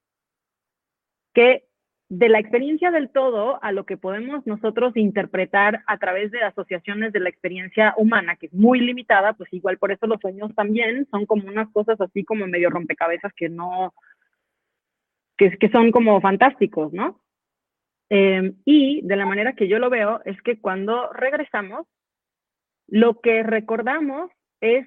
Que de la experiencia del todo a lo que podemos nosotros interpretar a través de asociaciones de la experiencia humana, que es muy limitada, pues igual por eso los sueños también son como unas cosas así como medio rompecabezas que no, que, que son como fantásticos, ¿no? Eh, y de la manera que yo lo veo es que cuando regresamos, lo que recordamos es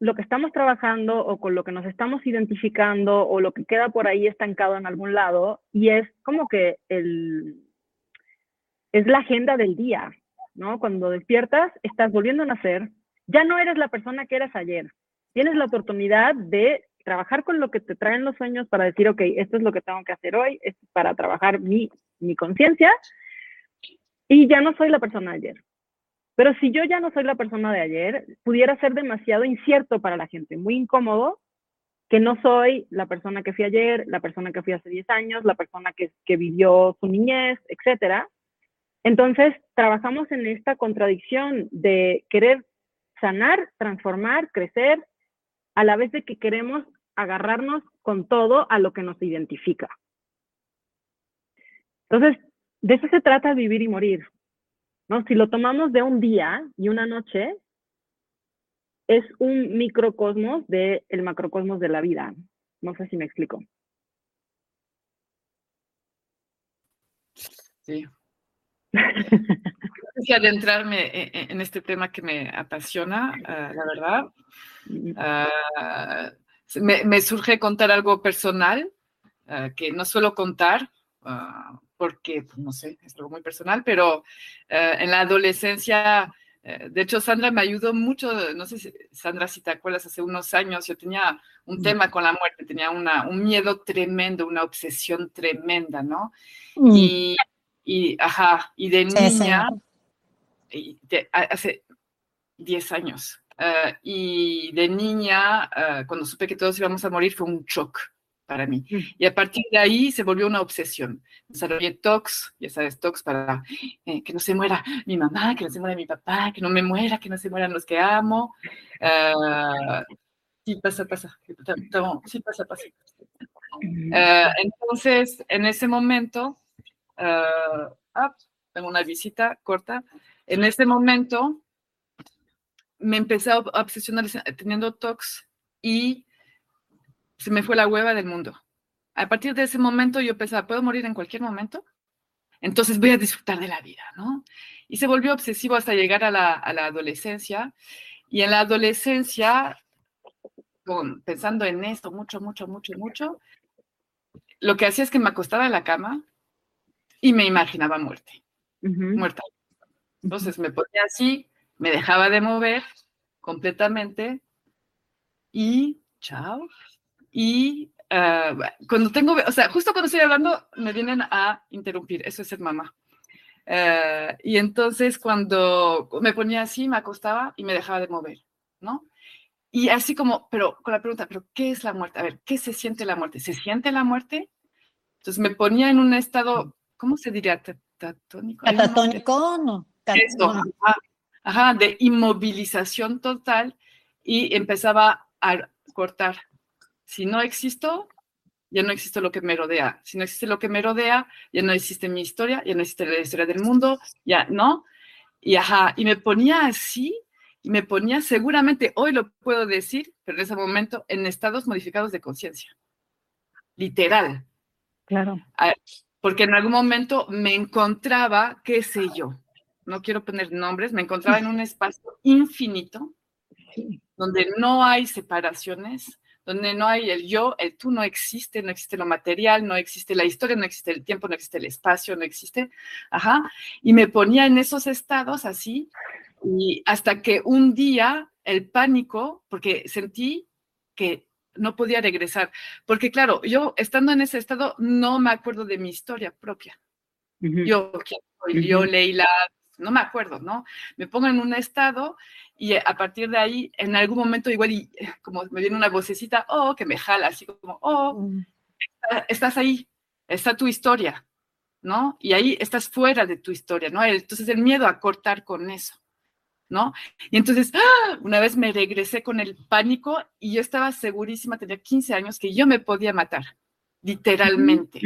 lo que estamos trabajando o con lo que nos estamos identificando o lo que queda por ahí estancado en algún lado y es como que el, es la agenda del día, ¿no? Cuando despiertas, estás volviendo a nacer, ya no eres la persona que eras ayer, tienes la oportunidad de trabajar con lo que te traen los sueños para decir, ok, esto es lo que tengo que hacer hoy, es para trabajar mi, mi conciencia y ya no soy la persona de ayer. Pero si yo ya no soy la persona de ayer, pudiera ser demasiado incierto para la gente, muy incómodo, que no soy la persona que fui ayer, la persona que fui hace 10 años, la persona que, vivió su niñez, etc. Entonces, trabajamos en esta contradicción de querer sanar, transformar, crecer, a la vez de que queremos agarrarnos con todo a lo que nos identifica. Entonces, de eso se trata vivir y morir. ¿No? Si lo tomamos de un día y una noche, es un microcosmos del macrocosmos de la vida. No sé si me explico. Sí. Quisiera adentrarme en, este tema que me apasiona, ah, la verdad. Ah, me, surge contar algo personal ah, que no suelo contar porque, pues, no sé, es algo muy personal, pero eh, en la adolescencia Eh, de hecho, Sandra me ayudó mucho, no sé si, Sandra, si te acuerdas, hace unos años yo tenía un mm. tema con la muerte, tenía una, un miedo tremendo, una obsesión tremenda, ¿no? Mm. Y, y, ajá, y de niña, hace 10 años, eh, y de niña, cuando supe que todos íbamos a morir, fue un shock para mí. Mm. Y a partir de ahí se volvió una obsesión. Desarrollé TOX, ya sabes, TOX para eh, que no se muera mi mamá, que no se muera mi papá, que no me muera, que no se mueran los que amo. sí, pasa, pasa. Sí, pasa, pasa. Mm. entonces, en ese momento, ah, tengo una visita corta. En ese momento, me empecé a obsesionar teniendo TOX y se me fue la hueva del mundo. A partir de ese momento yo pensaba, ¿puedo morir en cualquier momento? Entonces voy a disfrutar de la vida, ¿no? Y se volvió obsesivo hasta llegar a la, adolescencia. Y en la adolescencia, con, pensando en esto mucho, mucho, mucho, mucho, lo que hacía es que me acostaba en la cama y me imaginaba muerte, muerta. Entonces me ponía así, me dejaba de mover completamente y chao. Y ah, cuando tengo, o sea, justo cuando estoy hablando, me vienen a interrumpir, eso es ser mamá. Ah, y entonces cuando me ponía así, me acostaba y me dejaba de mover, ¿no? Y así como, pero con la pregunta, ¿pero qué es la muerte? A ver, ¿qué se siente la muerte? ¿Se siente la muerte? Entonces me ponía en un estado, ¿cómo se diría? ¿Catatónico? ¿Catatónico? No. Eso, ajá, de inmovilización total y empezaba a cortar. Si no existo, ya no existe lo que me rodea. Si no existe lo que me rodea, ya no existe mi historia, ya no existe la historia del mundo, ya no. Y ajá, y me ponía así, y me ponía seguramente, hoy lo puedo decir, pero en ese momento, en estados modificados de conciencia. Literal. Claro. Ah, porque en algún momento me encontraba, qué sé yo, no quiero poner nombres, me encontraba en un espacio infinito, donde no hay separaciones, donde no hay el yo, el tú no existe, no existe lo material, no existe la historia, no existe el tiempo, no existe el espacio, no existe, ajá, y me ponía en esos estados así, y hasta que un día el pánico, porque sentí que no podía regresar, porque claro, yo estando en ese estado no me acuerdo de mi historia propia. Yo, yo, Leila, no me acuerdo, ¿no? Me pongo en un estado y a partir de ahí, en algún momento igual y como me viene una vocecita, oh, que me jala, así como, oh, mm. estás ahí, está tu historia, ¿no? Y ahí estás fuera de tu historia, ¿no? Entonces el miedo a cortar con eso, ¿no? Y entonces, ¡ah! una vez me regresé con el pánico y yo estaba segurísima, tenía 15 años, que yo me podía matar, literalmente.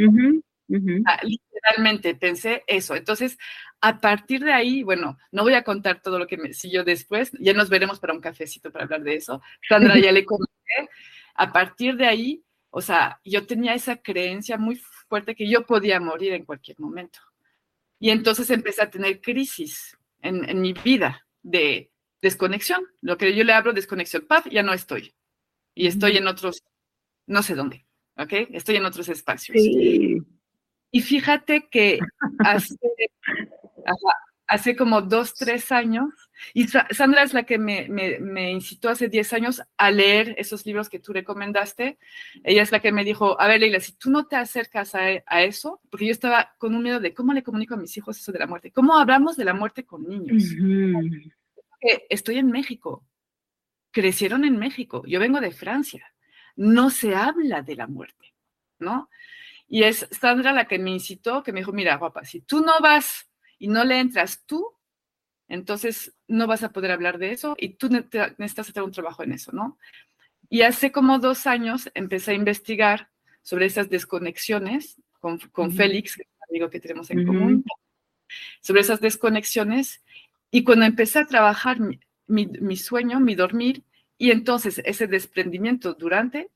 Ah, literalmente pensé eso. Entonces, a partir de ahí, bueno, no voy a contar todo lo que me siguió después, ya nos veremos para un cafecito para hablar de eso. Sandra ya le comenté. A partir de ahí, o sea, yo tenía esa creencia muy fuerte que yo podía morir en cualquier momento. Y entonces empecé a tener crisis en, en mi vida de desconexión, lo que yo le hablo desconexión. Paz, ya no estoy. Y estoy en otros, no sé dónde, ¿ok? Estoy en otros espacios. Sí. Y fíjate que hace, hace como dos, tres años, y Sandra es la que me, me, incitó hace diez años a leer esos libros que tú recomendaste. Ella es la que me dijo, a ver, Leila, si tú no te acercas a, a eso, porque yo estaba con un miedo de cómo le comunico a mis hijos eso de la muerte, cómo hablamos de la muerte con niños. Estoy en México, crecieron en México, yo vengo de Francia, no se habla de la muerte, ¿no? Y es Sandra la que me incitó, que me dijo, mira, guapa, si tú no vas y no le entras tú, entonces no vas a poder hablar de eso y tú necesitas hacer un trabajo en eso, ¿no? Y hace como dos años empecé a investigar sobre esas desconexiones con, con Félix, que es un amigo que tenemos en común, sobre esas desconexiones. Y cuando empecé a trabajar mi sueño, mi dormir, y entonces ese desprendimiento durante,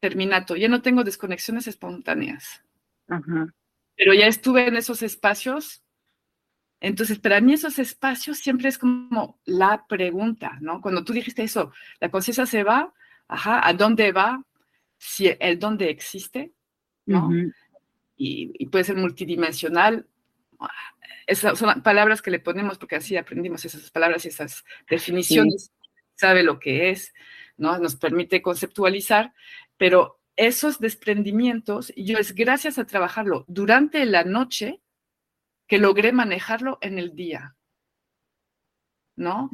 terminato, ya no tengo desconexiones espontáneas. Pero ya estuve en esos espacios. Entonces, para mí esos espacios siempre es como la pregunta, ¿no? Cuando tú dijiste eso, la conciencia se va, ajá, ¿a dónde va? Si el dónde existe, ¿no? y, puede ser multidimensional, Esas son palabras que le ponemos porque así aprendimos esas palabras y esas definiciones, sabe lo que es, ¿no? Nos permite conceptualizar, pero esos desprendimientos, yo es gracias a trabajarlo durante la noche que logré manejarlo en el día, ¿no?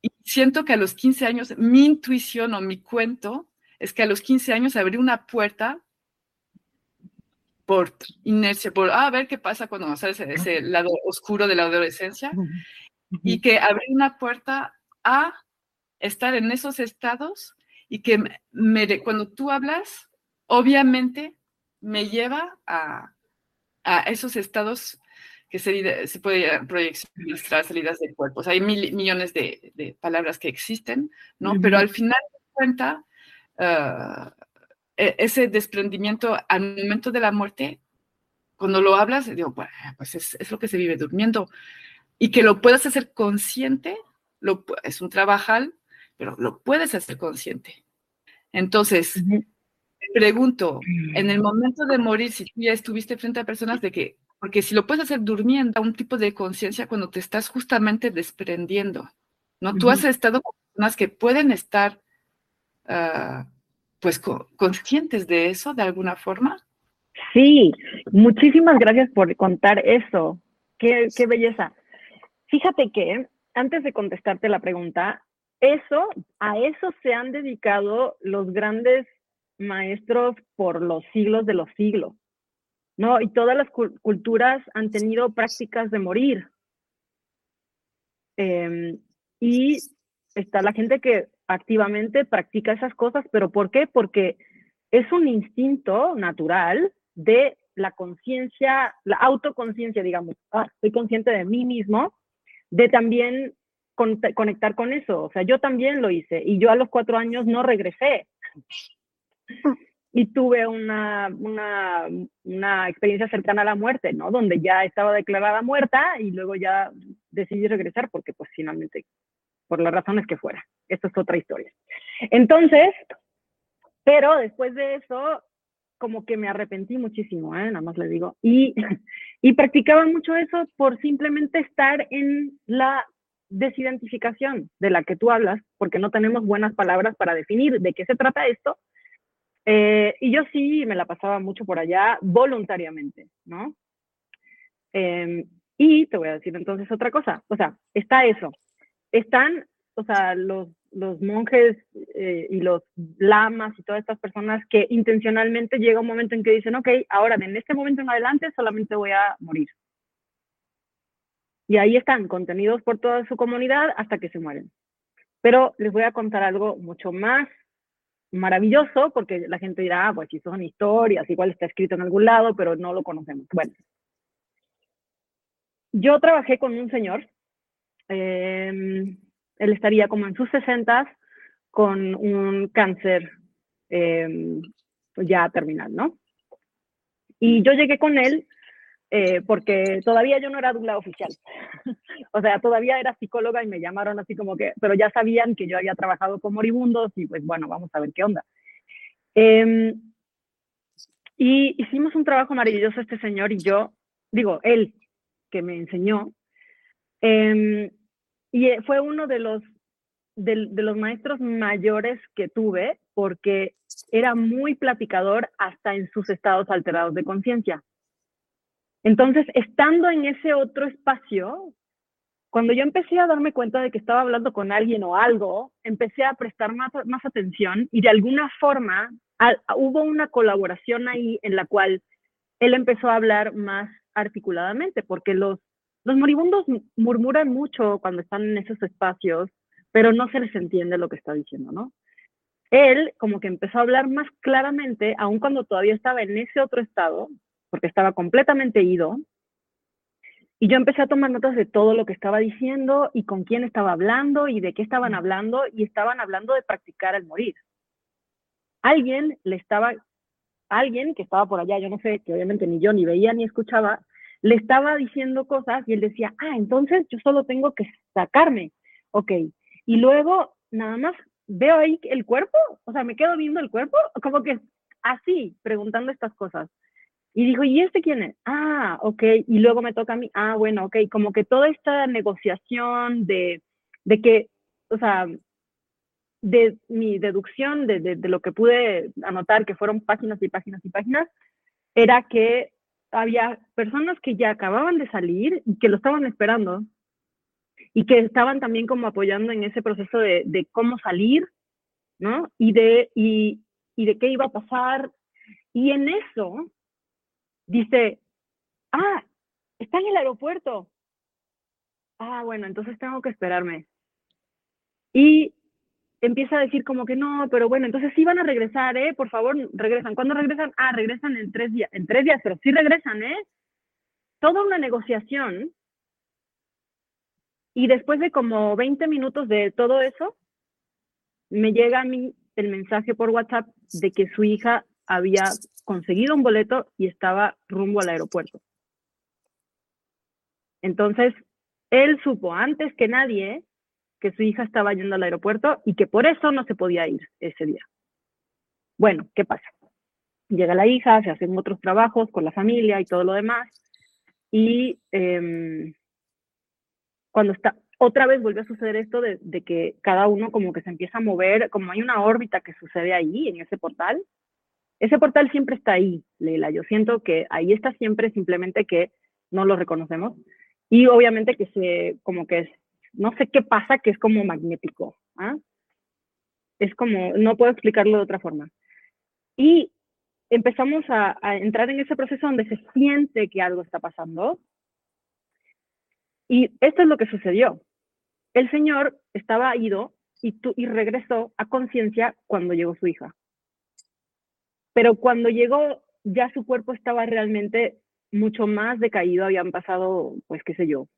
Y siento que a los 15 años, mi intuición o mi cuento es que a los 15 años abrí una puerta por inercia, por ah, a ver qué pasa cuando sales ese, ese lado oscuro de la adolescencia, y que abrí una puerta a estar en esos estados y que me, cuando tú hablas, obviamente me lleva a, a esos estados que se, se puede proyectar salidas del cuerpo. hay mil, millones de, de, palabras que existen, ¿no? Pero al final de cuenta, uh, ese desprendimiento al momento de la muerte, cuando lo hablas, digo, pues es, lo que se vive durmiendo. Y que lo puedas hacer consciente, lo, es un trabajal, pero lo puedes hacer consciente. Entonces, pregunto, en el momento de morir, si tú ya estuviste frente a personas de que, porque si lo puedes hacer durmiendo, un tipo de conciencia cuando te estás justamente desprendiendo, ¿no? Tú has estado con personas que pueden estar uh, pues conscientes de eso de alguna forma. Sí, muchísimas gracias por contar eso. Qué, qué belleza. Fíjate que antes de contestarte la pregunta, eso, a eso se han dedicado los grandes maestros por los siglos de los siglos, ¿no? Y todas las culturas han tenido prácticas de morir. Em, y está la gente que activamente practica esas cosas, pero ¿por qué? Porque es un instinto natural de la conciencia, la autoconciencia, digamos, ah, soy consciente de mí mismo, de también conectar con eso. O sea, yo también lo hice y yo a los cuatro años no regresé. Y tuve una, una, experiencia cercana a la muerte, ¿no? Donde ya estaba declarada muerta y luego ya decidí regresar porque pues finalmente por las razones que fuera. Esto es otra historia. Entonces, pero después de eso, como que me arrepentí muchísimo, ¿eh? nada más le digo. Y, y practicaba mucho eso por simplemente estar en la desidentificación de la que tú hablas, porque no tenemos buenas palabras para definir de qué se trata esto. Eh, y yo sí me la pasaba mucho por allá voluntariamente, ¿no? Em, y te voy a decir entonces otra cosa, o sea, está eso, están, o sea, los, los monjes eh, y los lamas y todas estas personas que intencionalmente llega un momento en que dicen, ok, ahora en este momento en adelante solamente voy a morir. Y ahí están, contenidos por toda su comunidad hasta que se mueren. Pero les voy a contar algo mucho más maravilloso, porque la gente dirá, ah, pues si son historias, igual está escrito en algún lado, pero no lo conocemos. Bueno, yo trabajé con un señor Em, él estaría como en sus sesentas con un cáncer em, ya terminal, ¿no? Y yo llegué con él eh, porque todavía yo no era dula oficial. o sea, todavía era psicóloga y me llamaron así como que, pero ya sabían que yo había trabajado con moribundos y pues bueno, vamos a ver qué onda. Em, y hicimos un trabajo maravilloso este señor y yo, digo, él que me enseñó, y eh, fue uno de los, de, los maestros mayores que tuve porque era muy platicador hasta en sus estados alterados de conciencia. Entonces, estando en ese otro espacio, cuando yo empecé a darme cuenta de que estaba hablando con alguien o algo, empecé a prestar más, más atención y de alguna forma hubo una colaboración ahí en la cual él empezó a hablar más articuladamente, porque los los moribundos murmuran mucho cuando están en esos espacios, pero no se les entiende lo que está diciendo, ¿no? Él como que empezó a hablar más claramente, aun cuando todavía estaba en ese otro estado, porque estaba completamente ido, y yo empecé a tomar notas de todo lo que estaba diciendo y con quién estaba hablando y de qué estaban hablando, y estaban hablando de practicar el morir. Alguien le estaba, alguien que estaba por allá, yo no sé, que obviamente ni yo ni veía ni escuchaba, le estaba diciendo cosas y él decía, ah, entonces yo solo tengo que sacarme, ok. Y luego nada más veo ahí el cuerpo, o sea, me quedo viendo el cuerpo, como que así, preguntando estas cosas. Y dijo, ¿y este quién es? Ah, ok. Y luego me toca a mí. Ah, bueno, ok. Como que toda esta negociación de, de que, o sea, de mi deducción, de, de, de, lo que pude anotar, que fueron páginas y páginas y páginas, era que había personas que ya acababan de salir y que lo estaban esperando y que estaban también como apoyando en ese proceso de, de cómo salir, ¿no? Y de, y, y de qué iba a pasar. Y en eso dice, ah, está en el aeropuerto. Ah, bueno, entonces tengo que esperarme. Y empieza a decir como que no, pero bueno, entonces sí van a regresar, ¿eh? Por favor, regresan. ¿Cuándo regresan? Ah, regresan en tres días. En tres días, pero sí regresan, ¿eh? Toda una negociación. Y después de como 20 minutos de todo eso, me llega a mí el mensaje por WhatsApp de que su hija había conseguido un boleto y estaba rumbo al aeropuerto. Entonces, él supo antes que nadie que su hija estaba yendo al aeropuerto y que por eso no se podía ir ese día. Bueno, ¿qué pasa? Llega la hija, se hacen otros trabajos con la familia y todo lo demás. Y eh, cuando está, otra vez vuelve a suceder esto de, de, que cada uno como que se empieza a mover, como hay una órbita que sucede ahí, en ese portal. Ese portal siempre está ahí, Leila. Yo siento que ahí está siempre, simplemente que no lo reconocemos. Y obviamente que se, como que no sé qué pasa, que es como magnético. ¿ah? Es como, no puedo explicarlo de otra forma. Y empezamos a, entrar en ese proceso donde se siente que algo está pasando. Y esto es lo que sucedió. El señor estaba ido y regresó a conciencia cuando llegó su hija. Pero cuando llegó, ya su cuerpo estaba realmente mucho más decaído, habían pasado, pues qué sé yo,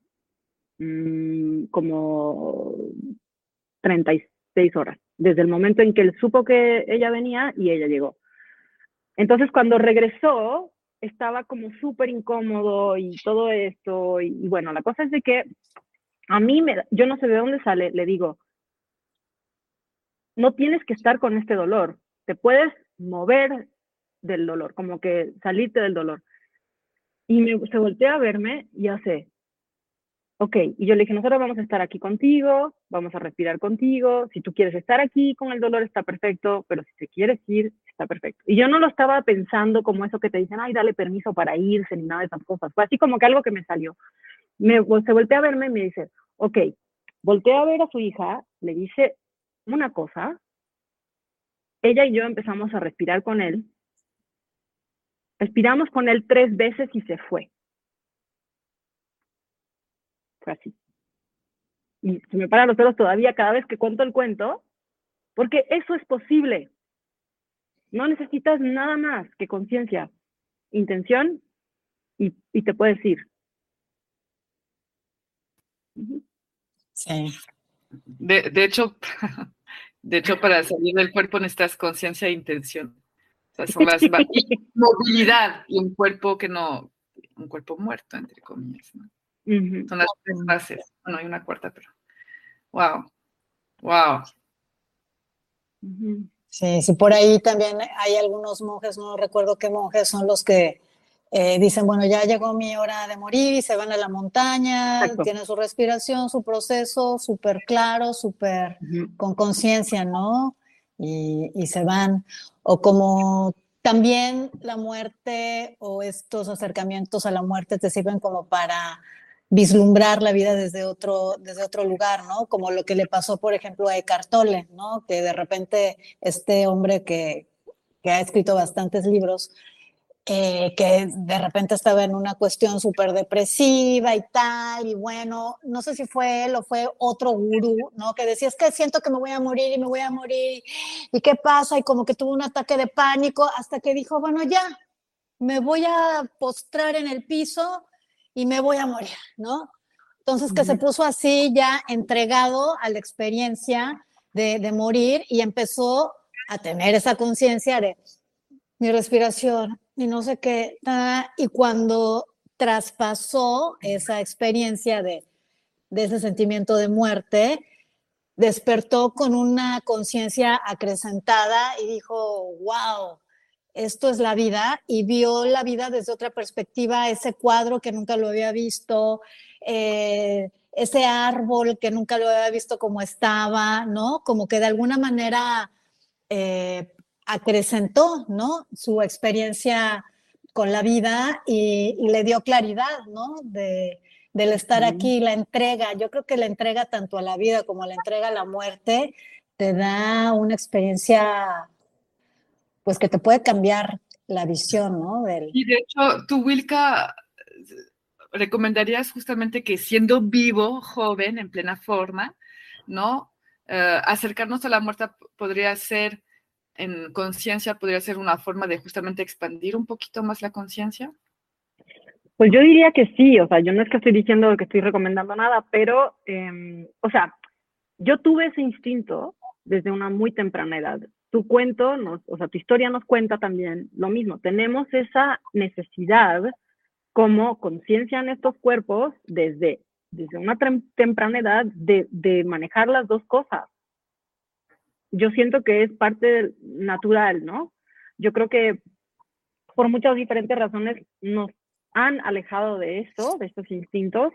mmm, como 36 horas, desde el momento en que él supo que ella venía y ella llegó. Entonces, cuando regresó, estaba como súper incómodo y todo esto. Y, y, bueno, la cosa es de que a mí, me, yo no sé de dónde sale, le digo, no tienes que estar con este dolor, te puedes mover del dolor, como que salirte del dolor. Y me, se voltea a verme y hace, ok, y yo le dije, nosotros vamos a estar aquí contigo, vamos a respirar contigo, si tú quieres estar aquí con el dolor está perfecto, pero si te quieres ir, está perfecto. Y yo no lo estaba pensando como eso que te dicen, ay, dale permiso para irse, ni nada de esas cosas, fue así como que algo que me salió. Me, se voltea a verme y me dice, ok, voltea a ver a su hija, le dice una cosa, ella y yo empezamos a respirar con él, respiramos con él tres veces y se fue. Fue así. Y se me paran los pelos todavía cada vez que cuento el cuento, porque eso es posible. No necesitas nada más que conciencia, intención y, y, te puedes ir. Sí. De, de, hecho, de hecho, para salir del cuerpo necesitas conciencia e intención. O sea, son las movilidad y un cuerpo que no, un cuerpo muerto, entre comillas. ¿no? Uh -huh. Son las tres bases. Bueno, hay una cuarta, pero. Wow. Wow. Uh -huh. Sí, sí, por ahí también hay algunos monjes, no recuerdo qué monjes son los que eh, dicen, bueno, ya llegó mi hora de morir y se van a la montaña, Exacto. tienen su respiración, su proceso súper claro, súper uh -huh. con conciencia, ¿no? Y, y se van. O como también la muerte o estos acercamientos a la muerte te sirven como para vislumbrar la vida desde otro, desde otro lugar, ¿no? Como lo que le pasó, por ejemplo, a Eckhart Tolle, ¿no? Que de repente este hombre que, que ha escrito bastantes libros, eh, que de repente estaba en una cuestión súper depresiva y tal, y bueno, no sé si fue él o fue otro gurú, ¿no? Que decía, es que siento que me voy a morir y me voy a morir, ¿y qué pasa? Y como que tuvo un ataque de pánico hasta que dijo, bueno, ya, me voy a postrar en el piso y me voy a morir, ¿no? Entonces que uh -huh. se puso así ya entregado a la experiencia de, de morir y empezó a tener esa conciencia de mi respiración y no sé qué, y cuando traspasó esa experiencia de, de ese sentimiento de muerte, despertó con una conciencia acrecentada y dijo, wow, esto es la vida y vio la vida desde otra perspectiva, ese cuadro que nunca lo había visto, eh, ese árbol que nunca lo había visto como estaba, ¿no? Como que de alguna manera eh, acrecentó, ¿no? Su experiencia con la vida y, le dio claridad, ¿no? De, del estar aquí, la entrega. Yo creo que la entrega tanto a la vida como la entrega a la muerte te da una experiencia, pues que te puede cambiar la visión, ¿no? Y de hecho, tú, Wilka, recomendarías justamente que siendo vivo, joven, en plena forma, ¿no? Eh, acercarnos a la muerte podría ser, en conciencia, podría ser una forma de justamente expandir un poquito más la conciencia. Pues yo diría que sí, o sea, yo no es que estoy diciendo que estoy recomendando nada, pero, em, o sea, yo tuve ese instinto desde una muy temprana edad. Tu cuento, nos, o sea, tu historia nos cuenta también lo mismo. Tenemos esa necesidad como conciencia en estos cuerpos desde, desde una temprana edad de, de, manejar las dos cosas. Yo siento que es parte natural, ¿no? Yo creo que por muchas diferentes razones nos han alejado de esto, de estos instintos,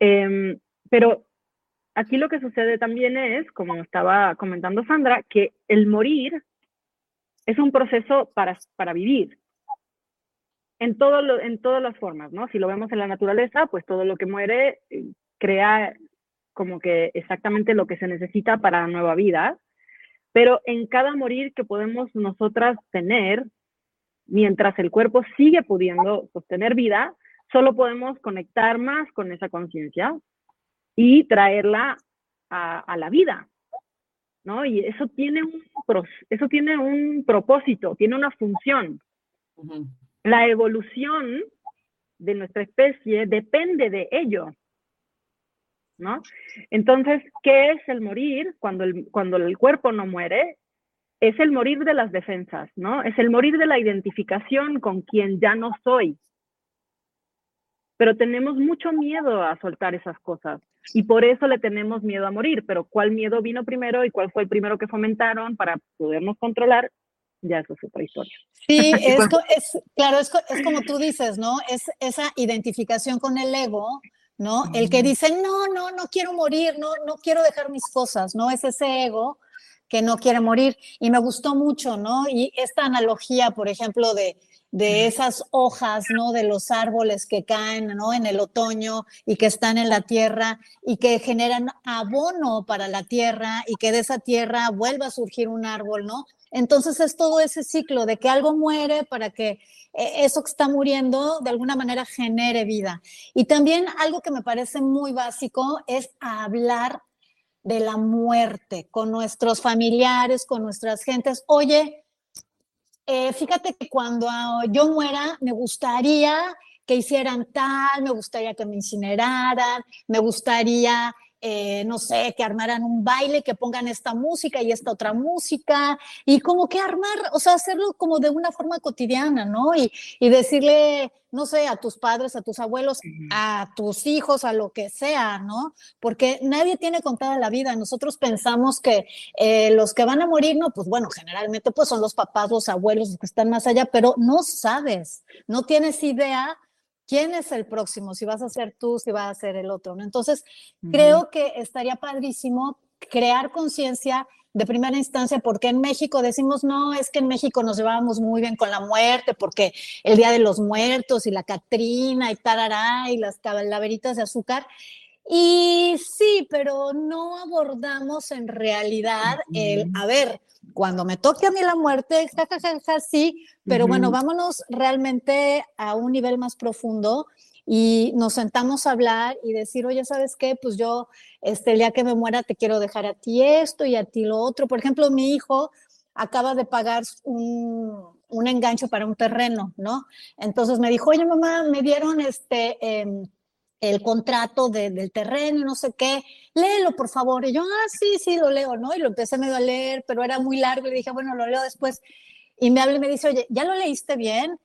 em, pero aquí lo que sucede también es, como estaba comentando Sandra, que el morir es un proceso para, para vivir, en, todo en todas las formas, ¿no? Si lo vemos en la naturaleza, pues todo lo que muere eh, crea como que exactamente lo que se necesita para nueva vida, pero en cada morir que podemos nosotras tener, mientras el cuerpo sigue pudiendo sostener vida, solo podemos conectar más con esa conciencia y traerla a, la vida, ¿no? Y eso tiene un, eso tiene un propósito, tiene una función la evolución de nuestra especie depende de ello. ¿No? Entonces, ¿qué es el morir cuando el, cuando el cuerpo no muere? Es el morir de las defensas, ¿no? Es el morir de la identificación con quien ya no soy. Pero tenemos mucho miedo a soltar esas cosas y por eso le tenemos miedo a morir. Pero ¿cuál miedo vino primero y cuál fue el primero que fomentaron para podernos controlar? ya eso es otra historia. Sí, es, claro, es, como tú dices, ¿no? Es esa identificación con el ego, ¿no? El que dice, no, no, no quiero morir, no, no quiero dejar mis cosas, ¿no? Es ese ego que no quiere morir. Y me gustó mucho, ¿no? Y esta analogía, por ejemplo, de, de esas hojas, ¿no? De los árboles que caen, ¿no? En el otoño y que están en la tierra y que generan abono para la tierra y que de esa tierra vuelva a surgir un árbol, ¿no? Entonces es todo ese ciclo de que algo muere para que eso que está muriendo de alguna manera genere vida. Y también algo que me parece muy básico es hablar de la muerte con nuestros familiares, con nuestras gentes. Oye, eh, fíjate que cuando yo muera, me gustaría que hicieran tal, me gustaría que me incineraran, me gustaría eh, no sé, que armaran un baile, que pongan esta música y esta otra música, y como que armar, o sea, hacerlo como de una forma cotidiana, ¿no? Y, y decirle, no sé, a tus padres, a tus abuelos, a tus hijos, a lo que sea, ¿no? Porque nadie tiene contada la vida. Nosotros pensamos que eh, los que van a morir, no, pues bueno, generalmente pues son los papás, los abuelos, los que están más allá, pero no sabes, no tienes idea quién es el próximo, si vas a ser tú, si va a ser el otro, ¿no? Entonces, creo que estaría padrísimo crear conciencia de primera instancia, porque en México decimos, no, es que en México nos llevábamos muy bien con la muerte, porque el Día de los Muertos y la Catrina y tarará y las calaveritas de azúcar. Y sí, pero no abordamos en realidad el, a ver, cuando me toque a mí la muerte, ja, sí, pero bueno, vámonos realmente a un nivel más profundo y nos sentamos a hablar y decir, oye, ¿sabes qué? Pues yo, este, el día que me muera, te quiero dejar a ti esto y a ti lo otro. Por ejemplo, mi hijo acaba de pagar un, un engancho para un terreno, ¿no? Entonces me dijo, oye, mamá, me dieron este... Em, el contrato del terreno y no sé qué, léelo por favor. Y yo, ah, sí, sí, lo leo, ¿no? Y lo empecé medio a leer, pero era muy largo y dije, bueno, lo leo después. Y me habla y me dice, oye, ¿ya lo leíste bien?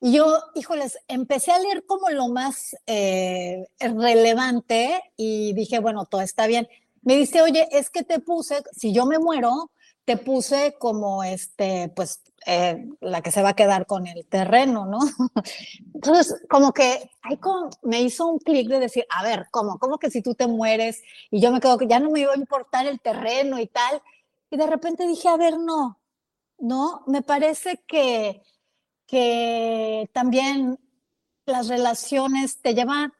Y yo, híjoles, empecé a leer como lo más eh, relevante y dije, bueno, todo está bien. Me dice, oye, es que te puse, si yo me muero, te puse como este, pues, eh, la que se va a quedar con el terreno, ¿no? Entonces, como que ahí me hizo un clic de decir, a ver, ¿cómo? ¿Cómo que si tú te mueres y yo me quedo que ya no me iba a importar el terreno y tal? Y de repente dije, a ver, no, no, me parece que, que también las relaciones te llevan,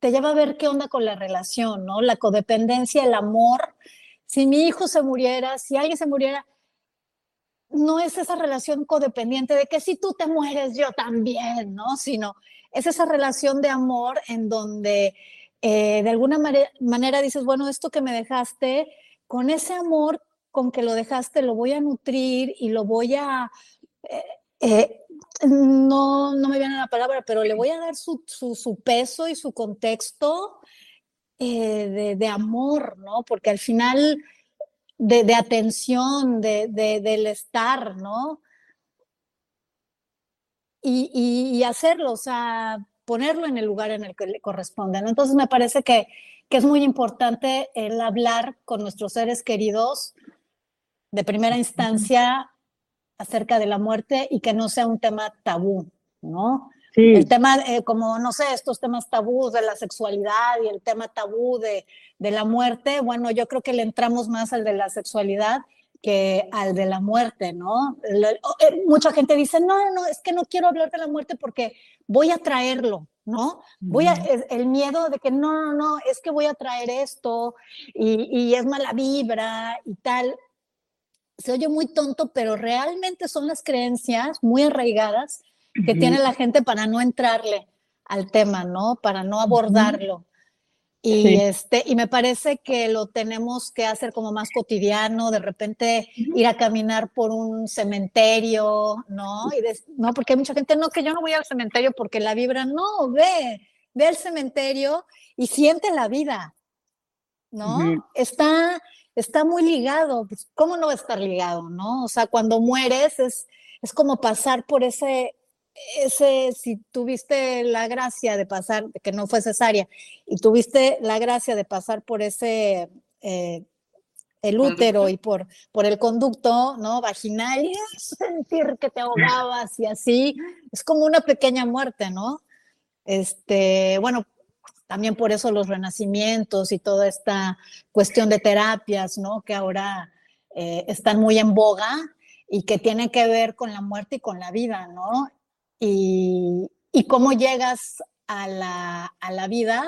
te lleva a ver qué onda con la relación, ¿no? La codependencia, el amor. Si mi hijo se muriera, si alguien se muriera, no es esa relación codependiente de que si tú te mueres, yo también, ¿no? Sino es esa relación de amor en donde eh, de alguna manera dices, bueno, esto que me dejaste, con ese amor con que lo dejaste, lo voy a nutrir y lo voy a... Eh, eh, no, no me viene la palabra, pero le voy a dar su, su, peso y su contexto de, de, amor, ¿no? Porque al final de, atención, de, del estar, ¿no? Y, hacerlo, o sea, ponerlo en el lugar en el que le corresponde, ¿no? Entonces me parece que, que es muy importante el hablar con nuestros seres queridos de primera instancia acerca de la muerte y que no sea un tema tabú, ¿no? El tema, eh, como no sé, estos temas tabús de la sexualidad y el tema tabú de, de, la muerte, bueno, yo creo que le entramos más al de la sexualidad que al de la muerte, ¿no? Eh, mucha gente dice, no, no, es que no quiero hablar de la muerte porque voy a traerlo, ¿no? Voy a, el miedo de que no, no, no, es que voy a traer esto y, y es mala vibra y tal. Se oye muy tonto, pero realmente son las creencias muy arraigadas que tiene la gente para no entrarle al tema, ¿no? Para no abordarlo. Y, este, y me parece que lo tenemos que hacer como más cotidiano, de repente ir a caminar por un cementerio, ¿no? Y no, porque hay mucha gente, no, que yo no voy al cementerio porque la vibra, no, ve, ve al cementerio y siente la vida, ¿no? Está, está muy ligado, pues, ¿cómo no va a estar ligado, no? O sea, cuando mueres es, es como pasar por ese, ese, si tuviste la gracia de pasar, que no fue cesárea, y tuviste la gracia de pasar por ese, eh, el útero y por, por el conducto, ¿no? Vaginal, y sentir que te ahogabas y así, es como una pequeña muerte, ¿no? Este, bueno, también por eso los renacimientos y toda esta cuestión de terapias, ¿no? Que ahora eh, están muy en boga y que tienen que ver con la muerte y con la vida, ¿no? Y, cómo llegas a la, a la, vida.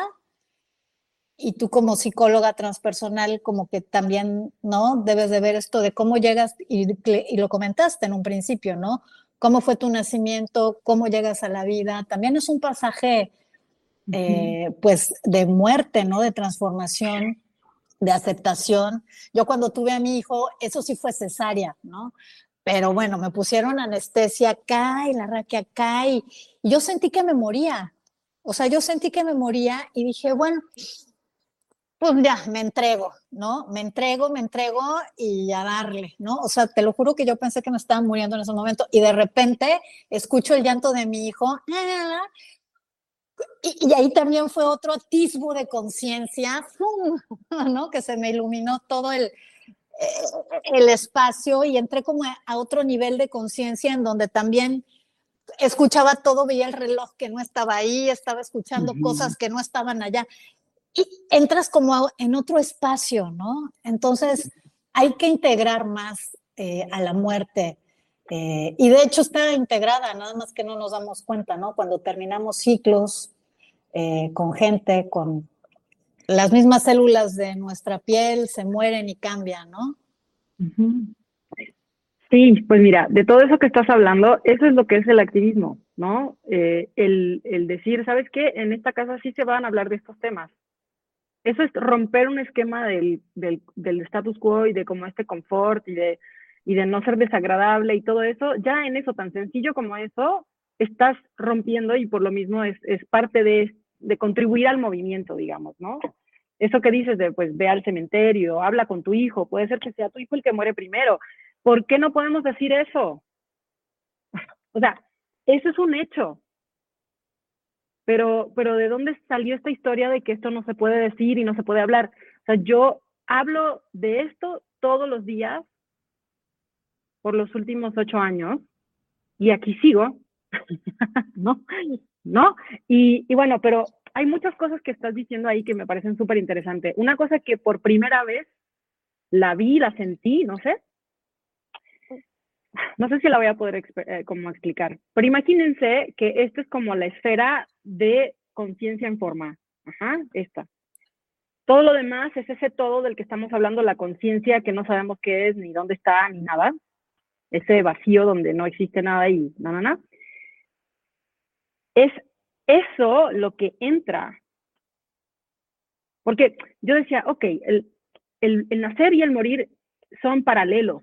Y tú como psicóloga transpersonal, como que también, ¿no? Debes de ver esto de cómo llegas, y, y lo comentaste en un principio, ¿no? ¿Cómo fue tu nacimiento? ¿Cómo llegas a la vida? También es un pasaje, eh, pues, de muerte, ¿no? De transformación de aceptación. Yo cuando tuve a mi hijo, eso sí fue cesárea, ¿no? Pero bueno, me pusieron anestesia acá y la raquia acá y, yo sentí que me moría. O sea, yo sentí que me moría y dije, bueno, pues ya, me entrego, ¿no? Me entrego, me entrego y a darle, ¿no? O sea, te lo juro que yo pensé que me estaba muriendo en ese momento y de repente escucho el llanto de mi hijo y, y ahí también fue otro atisbo de conciencia, ¿no? Que se me iluminó todo el, el espacio y entré como a otro nivel de conciencia en donde también escuchaba todo, veía el reloj que no estaba ahí, estaba escuchando cosas que no estaban allá. Y entras como en otro espacio, ¿no? Entonces hay que integrar más eh, a la muerte. Eh, y de hecho está integrada, nada más que no nos damos cuenta, ¿no? Cuando terminamos ciclos eh, con gente, con, las mismas células de nuestra piel se mueren y cambian, ¿no? Sí, pues mira, de todo eso que estás hablando, eso es lo que es el activismo, ¿no? Eh, el, decir, ¿sabes qué? En esta casa sí se van a hablar de estos temas. Eso es romper un esquema del, del, status quo y de como este confort y de, y de no ser desagradable y todo eso. Ya en eso tan sencillo como eso, estás rompiendo y por lo mismo es, es parte de, de contribuir al movimiento, digamos, ¿no? Eso que dices de, pues, ve al cementerio, habla con tu hijo, puede ser que sea tu hijo el que muere primero. ¿Por qué no podemos decir eso? o sea, eso es un hecho. Pero, pero ¿de dónde salió esta historia de que esto no se puede decir y no se puede hablar? O sea, yo hablo de esto todos los días por los últimos ocho años y aquí sigo, ¿no? ¿No? Y, y, bueno, pero hay muchas cosas que estás diciendo ahí que me parecen súper interesantes. Una cosa que por primera vez la vi, la sentí, no sé. No sé si la voy a poder eh, como explicar, pero imagínense que esto es como la esfera de conciencia en forma. Ajá, esta. Todo lo demás es ese todo del que estamos hablando, la conciencia que no sabemos qué es, ni dónde está, ni nada. Ese vacío donde no existe nada y nada, nada. Es eso lo que entra. Porque yo decía, ok, el, el, nacer y el morir son paralelos.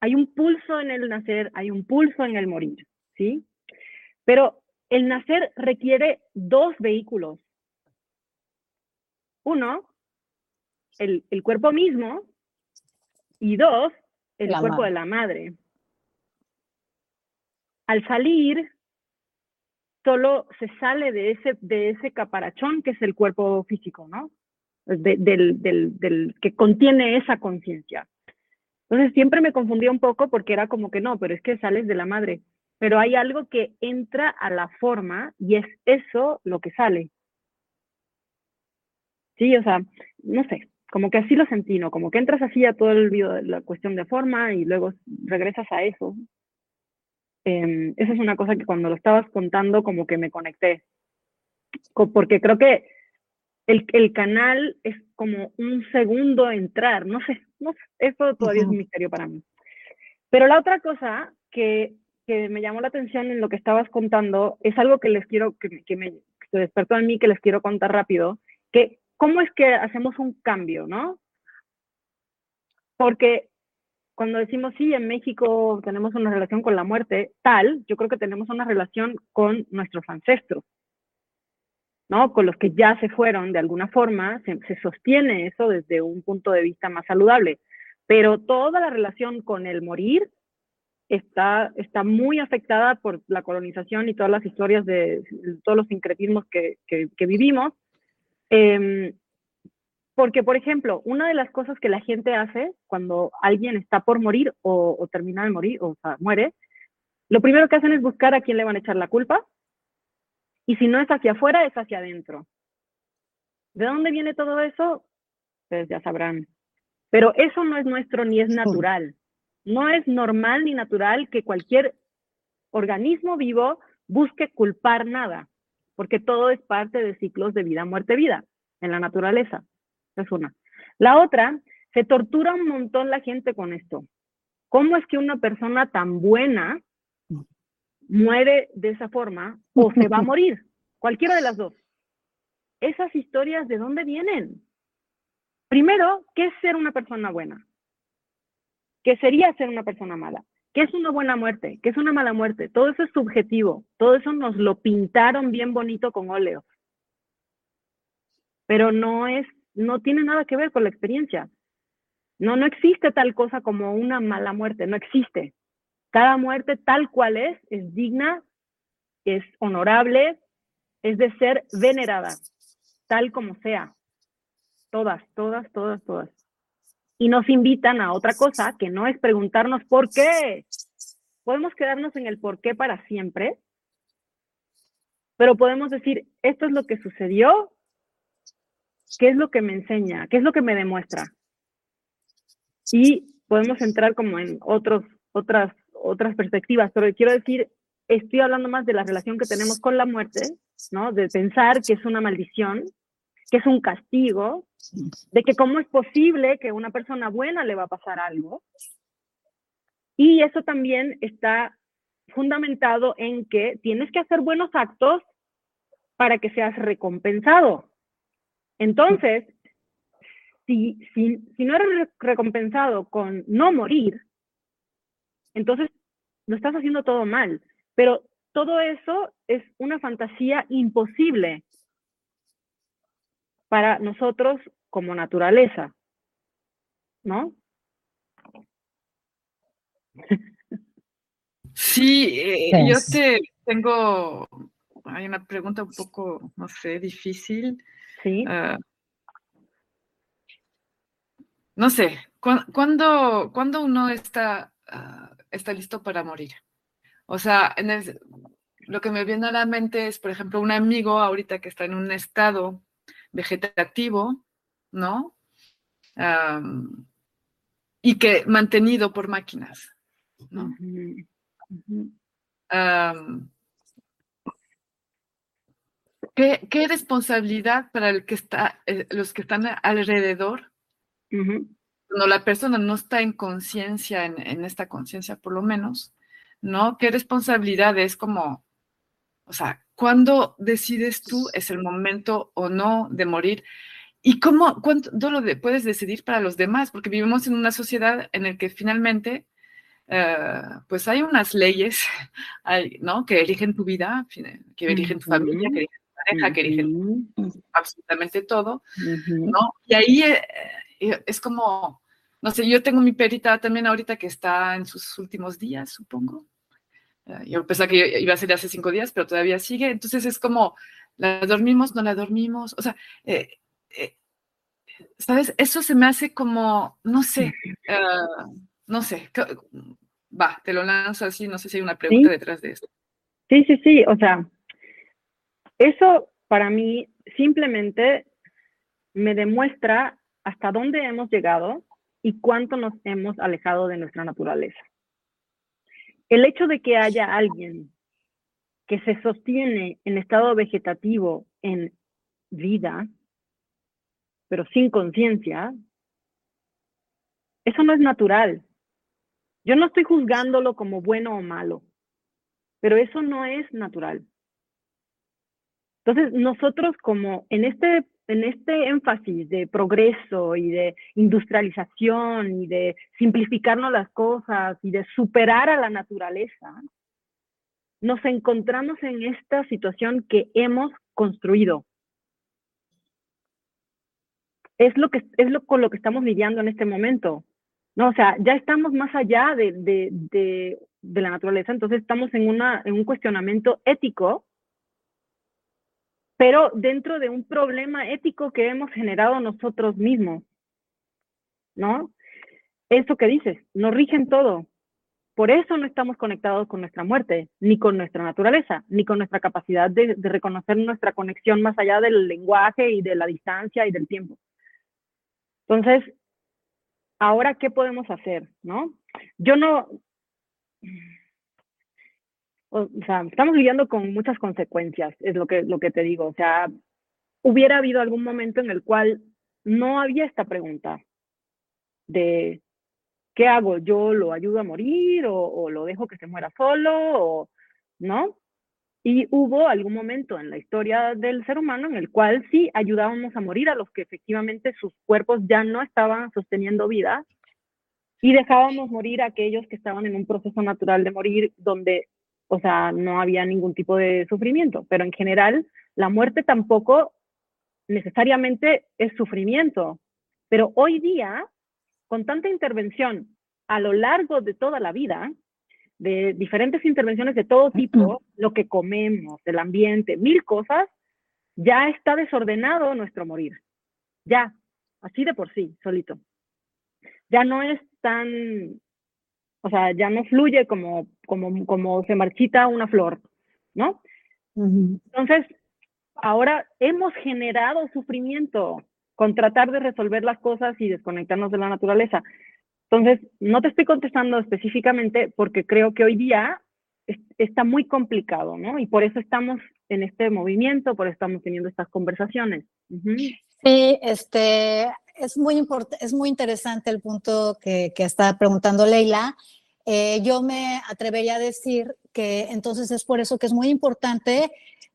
Hay un pulso en el nacer, hay un pulso en el morir, ¿sí? Pero el nacer requiere dos vehículos. Uno, el, cuerpo mismo, y dos, el cuerpo de la madre. Al salir, solo se sale de ese, de ese caparachón que es el cuerpo físico, ¿no? del, del, que contiene esa conciencia. Entonces siempre me confundía un poco porque era como que no, pero es que sales de la madre. Pero hay algo que entra a la forma y es eso lo que sale. Sí, o sea, no sé, como que así lo sentí, ¿no? Como que entras así a todo el video, la cuestión de forma y luego regresas a eso. Eh, esa es una cosa que cuando lo estabas contando como que me conecté. Porque creo que el, el, canal es como un segundo entrar, no sé, no sé eso todavía es un misterio para mí. Pero la otra cosa que, que, me llamó la atención en lo que estabas contando es algo que les quiero, que, que me se despertó en mí, que les quiero contar rápido, que cómo es que hacemos un cambio, ¿no? Porque cuando decimos, sí, en México tenemos una relación con la muerte, tal, yo creo que tenemos una relación con nuestros ancestros. ¿no? Con los que ya se fueron de alguna forma, se, sostiene eso desde un punto de vista más saludable. Pero toda la relación con el morir está, está muy afectada por la colonización y todas las historias de todos los sincretismos que, que, vivimos. Em, porque, por ejemplo, una de las cosas que la gente hace cuando alguien está por morir o, o termina de morir, o sea, muere, lo primero que hacen es buscar a quién le van a echar la culpa y si no es hacia afuera, es hacia adentro. ¿De dónde viene todo eso? Pues ya sabrán. Pero eso no es nuestro ni es natural. No es normal ni natural que cualquier organismo vivo busque culpar nada, porque todo es parte de ciclos de vida, muerte, vida en la naturaleza. Es una. La otra, se tortura un montón la gente con esto. ¿Cómo es que una persona tan buena muere de esa forma o se va a morir, cualquiera de las dos. Esas historias, ¿de dónde vienen? Primero, ¿qué es ser una persona buena? ¿Qué sería ser una persona mala? ¿Qué es una buena muerte? ¿Qué es una mala muerte? Todo eso es subjetivo. Todo eso nos lo pintaron bien bonito con óleo. Pero no es, no tiene nada que ver con la experiencia. No, no existe tal cosa como una mala muerte, no existe. Cada muerte tal cual es, es digna, es honorable, es de ser venerada, tal como sea. Todas, todas, todas, todas. Y nos invitan a otra cosa que no es preguntarnos por qué. Podemos quedarnos en el por qué para siempre, pero podemos decir, esto es lo que sucedió, qué es lo que me enseña, qué es lo que me demuestra. Y podemos entrar como en otros, otras otras perspectivas, pero quiero decir, estoy hablando más de la relación que tenemos con la muerte, ¿no? De pensar que es una maldición, que es un castigo, de que cómo es posible que a una persona buena le va a pasar algo. Y eso también está fundamentado en que tienes que hacer buenos actos para que seas recompensado. Entonces, si, si, si no eres recompensado con no morir, entonces lo estás haciendo todo mal. Pero todo eso es una fantasía imposible para nosotros como naturaleza, ¿no? Sí, eh, yo te tengo, hay una pregunta un poco, no sé, difícil. Sí. Ah, no sé, cuando uno está ah, está listo para morir. O sea, lo que me viene a la mente es, por ejemplo, un amigo ahorita que está en un estado vegetativo, ¿no? y que mantenido por máquinas, ¿no? ¿Qué, responsabilidad para el que está, eh, los que están alrededor, cuando la persona no está en conciencia, en, esta conciencia por lo menos, ¿no? ¿Qué responsabilidad es como, o sea, cuándo decides tú es el momento o no de morir? ¿Y cómo, cuánto lo puedes decidir para los demás? Porque vivimos en una sociedad en la que finalmente eh, pues hay unas leyes, ¿no? Que eligen tu vida, que eligen tu familia, que eligen pareja, que eligen absolutamente todo, ¿no? Y ahí eh, eh, es como, no sé, yo tengo mi perita también ahorita que está en sus últimos días, supongo. yo pensaba que iba a ser hace cinco días, pero todavía sigue. Entonces es como, ¿la dormimos? ¿No la dormimos? O sea, ¿sabes? Eso se me hace como, no sé, no sé, va, te lo lanzo así, no sé si hay una pregunta detrás de esto. Sí, sí, sí, o sea, eso para mí simplemente me demuestra hasta dónde hemos llegado y cuánto nos hemos alejado de nuestra naturaleza. El hecho de que haya alguien que se sostiene en estado vegetativo en vida, pero sin conciencia, eso no es natural. Yo no estoy juzgándolo como bueno o malo, pero eso no es natural. Entonces, nosotros como en este, en este énfasis de progreso y de industrialización y de simplificarnos las cosas y de superar a la naturaleza, nos encontramos en esta situación que hemos construido. Es lo que es lo con lo que estamos lidiando en este momento. No, o sea, ya estamos más allá de, de, de, de la naturaleza, entonces estamos en, una, en un cuestionamiento ético, pero dentro de un problema ético que hemos generado nosotros mismos, ¿no? Eso que dices, nos rigen todo. Por eso no estamos conectados con nuestra muerte, ni con nuestra naturaleza, ni con nuestra capacidad de, de reconocer nuestra conexión más allá del lenguaje y de la distancia y del tiempo. Entonces, ahora, ¿qué podemos hacer? ¿No? Yo no, o sea, estamos lidiando con muchas consecuencias, es lo que, lo que te digo. O sea, hubiera habido algún momento en el cual no había esta pregunta de ¿qué hago? ¿Yo lo ayudo a morir o, o lo dejo que se muera solo? O, ¿No? Y hubo algún momento en la historia del ser humano en el cual sí ayudábamos a morir a los que efectivamente sus cuerpos ya no estaban sosteniendo vida y dejábamos morir a aquellos que estaban en un proceso natural de morir donde, o sea, no había ningún tipo de sufrimiento. Pero en general, la muerte tampoco necesariamente es sufrimiento. Pero hoy día, con tanta intervención a lo largo de toda la vida, de diferentes intervenciones de todo tipo, lo que comemos, el ambiente, mil cosas, ya está desordenado nuestro morir. Ya, así de por sí, solito. Ya no es tan, o sea, ya no fluye como, como, como se marchita una flor, ¿no? Entonces, ahora hemos generado sufrimiento con tratar de resolver las cosas y desconectarnos de la naturaleza. Entonces, no te estoy contestando específicamente porque creo que hoy día está muy complicado, ¿no? Y por eso estamos en este movimiento, por eso estamos teniendo estas conversaciones. Sí, este, es muy, es muy interesante el punto que, que está preguntando Leila. Eh, yo me atrevería a decir que entonces es por eso que es muy importante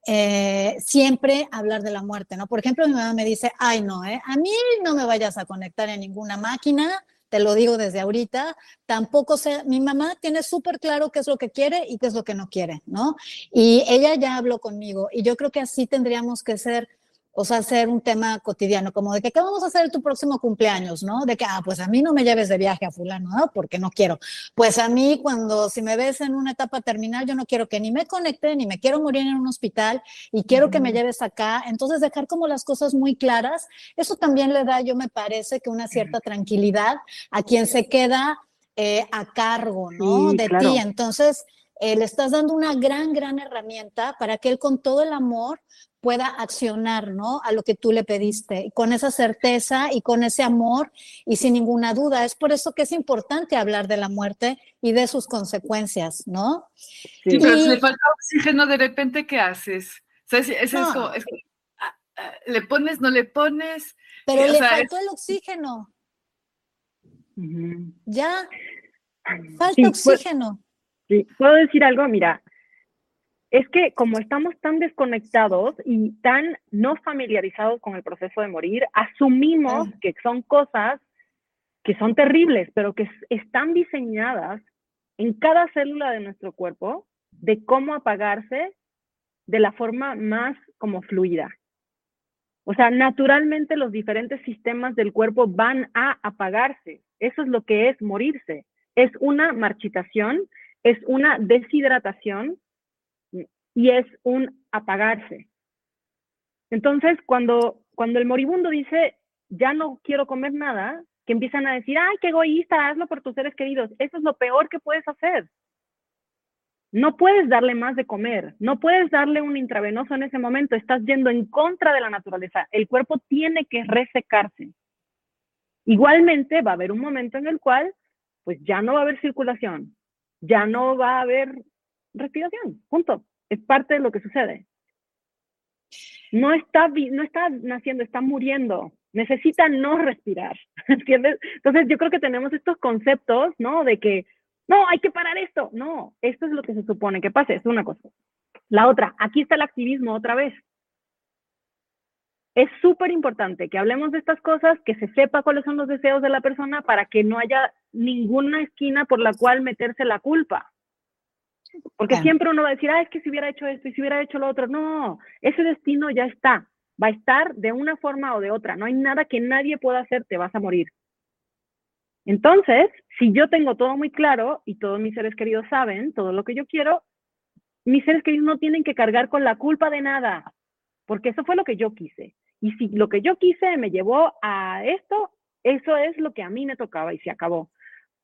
eh, siempre hablar de la muerte, ¿no? Por ejemplo, mi mamá me dice, ay, no, ¿eh? a mí no me vayas a conectar en ninguna máquina, te lo digo desde ahorita, tampoco sé, mi mamá tiene súper claro qué es lo que quiere y qué es lo que no quiere, ¿no? Y ella ya habló conmigo y yo creo que así tendríamos que ser o sea, hacer un tema cotidiano, como de que, ¿qué vamos a hacer tu próximo cumpleaños, no? De que, ah, pues a mí no me lleves de viaje a fulano, ¿no? Porque no quiero. Pues a mí, cuando, si me ves en una etapa terminal, yo no quiero que ni me conecte, ni me quiero morir en un hospital, y quiero que me lleves acá. Entonces, dejar como las cosas muy claras, eso también le da, yo me parece, que una cierta tranquilidad a quien se queda eh, a cargo, ¿no? de ti. Entonces, eh, le estás dando una gran, gran herramienta para que él con todo el amor pueda accionar, ¿no? A lo que tú le pediste, con esa certeza y con ese amor y sin ninguna duda. Es por eso que es importante hablar de la muerte y de sus consecuencias, ¿no? Sí, pero si le falta oxígeno, de repente, ¿qué haces? es, eso, ah, ah, le pones, no le pones. Pero le faltó el oxígeno. Ya, falta oxígeno. sí, puedo decir algo, mira, es que como estamos tan desconectados y tan no familiarizados con el proceso de morir, asumimos que son cosas que son terribles, pero que están diseñadas en cada célula de nuestro cuerpo de cómo apagarse de la forma más como fluida. O sea, naturalmente los diferentes sistemas del cuerpo van a apagarse. Eso es lo que es morirse. Es una marchitación, es una deshidratación y es un apagarse. Entonces, cuando, cuando el moribundo dice, ya no quiero comer nada, que empiezan a decir, ay, qué egoísta, hazlo por tus seres queridos. Eso es lo peor que puedes hacer. No puedes darle más de comer, no puedes darle un intravenoso en ese momento, estás yendo en contra de la naturaleza. El cuerpo tiene que resecarse. Igualmente va a haber un momento en el cual pues ya no va a haber circulación, ya no va a haber respiración, punto es parte de lo que sucede. No está, no está naciendo, está muriendo. Necesita no respirar, ¿entiendes? Entonces yo creo que tenemos estos conceptos, ¿no? De que, no, hay que parar esto. No, esto es lo que se supone que pase, es una cosa. La otra, aquí está el activismo otra vez. Es súper importante que hablemos de estas cosas, que se sepa cuáles son los deseos de la persona para que no haya ninguna esquina por la cual meterse la culpa. Porque siempre uno va a decir, ah, es que si hubiera hecho esto y si hubiera hecho lo otro. No, ese destino ya está. Va a estar de una forma o de otra. No hay nada que nadie pueda hacer, te vas a morir. Entonces, si yo tengo todo muy claro y todos mis seres queridos saben todo lo que yo quiero, mis seres queridos no tienen que cargar con la culpa de nada, porque eso fue lo que yo quise. Y si lo que yo quise me llevó a esto, eso es lo que a mí me tocaba y se acabó.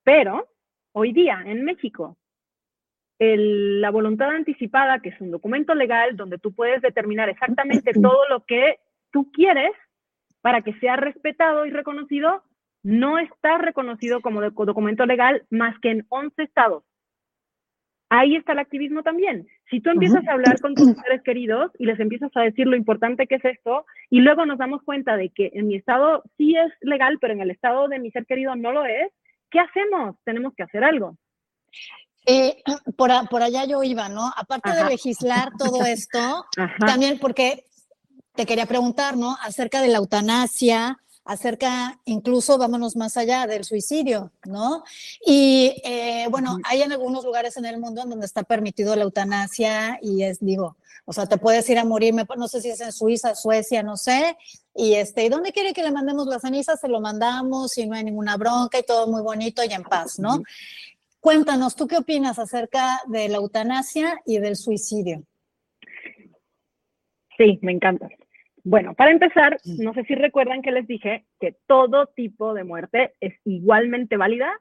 Pero hoy día en México la voluntad anticipada, que es un documento legal donde tú puedes determinar exactamente todo lo que tú quieres para que sea respetado y reconocido, no está reconocido como documento legal más que en 11 estados. Ahí está el activismo también. Si tú empiezas a hablar con tus seres queridos y les empiezas a decir lo importante que es esto, y luego nos damos cuenta de que en mi estado sí es legal, pero en el estado de mi ser querido no lo es, ¿qué hacemos? Tenemos que hacer algo. Eh, por, por, allá yo iba, ¿no? Aparte de legislar todo esto, también porque te quería preguntar, ¿no? Acerca de la eutanasia, acerca, incluso vámonos más allá del suicidio, ¿no? Y eh, bueno, hay en algunos lugares en el mundo en donde está permitido la eutanasia y es, digo, o sea, te puedes ir a morir, no sé si es en Suiza, Suecia, no sé, y este, ¿y dónde quiere que le mandemos las cenizas? Se lo mandamos y no hay ninguna bronca y todo muy bonito y en paz, ¿no? Cuéntanos, ¿tú qué opinas acerca de la eutanasia y del suicidio? Sí, me encanta. Bueno, para empezar, no sé si recuerdan que les dije que todo tipo de muerte es igualmente válida,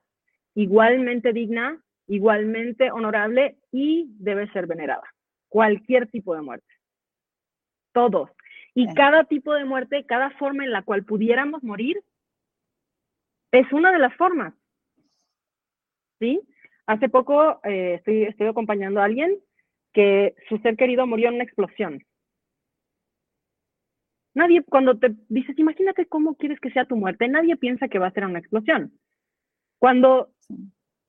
igualmente digna, igualmente honorable y debe ser venerada. Cualquier tipo de muerte. Todos. Y cada tipo de muerte, cada forma en la cual pudiéramos morir, es una de las formas. ¿Sí? Hace poco eh, estoy, estoy acompañando a alguien que su ser querido murió en una explosión. Nadie, cuando te dices, imagínate cómo quieres que sea tu muerte, nadie piensa que va a ser una explosión. Cuando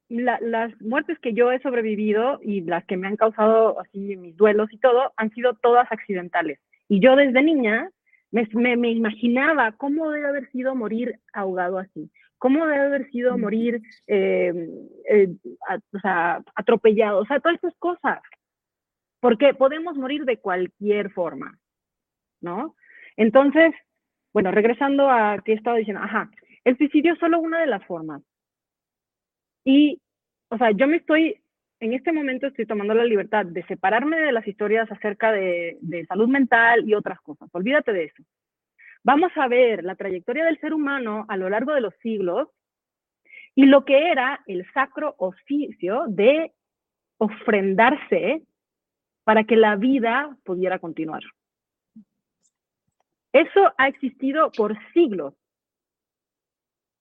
las muertes que yo he sobrevivido y las que me han causado así mis duelos y todo, han sido todas accidentales. Y yo desde niña me, me, me imaginaba cómo debe haber sido morir ahogado así, cómo debe haber sido morir eh, eh, o sea, atropellado, o sea, todas estas cosas. Porque podemos morir de cualquier forma, ¿no? Entonces, bueno, regresando a que estaba diciendo, ajá, el suicidio es solo una de las formas. Y, o sea, yo me estoy, en este momento estoy tomando la libertad de separarme de las historias acerca de, de salud mental y otras cosas. Olvídate de eso vamos a ver la trayectoria del ser humano a lo largo de los siglos y lo que era el sacro oficio de ofrendarse para que la vida pudiera continuar. Eso ha existido por siglos.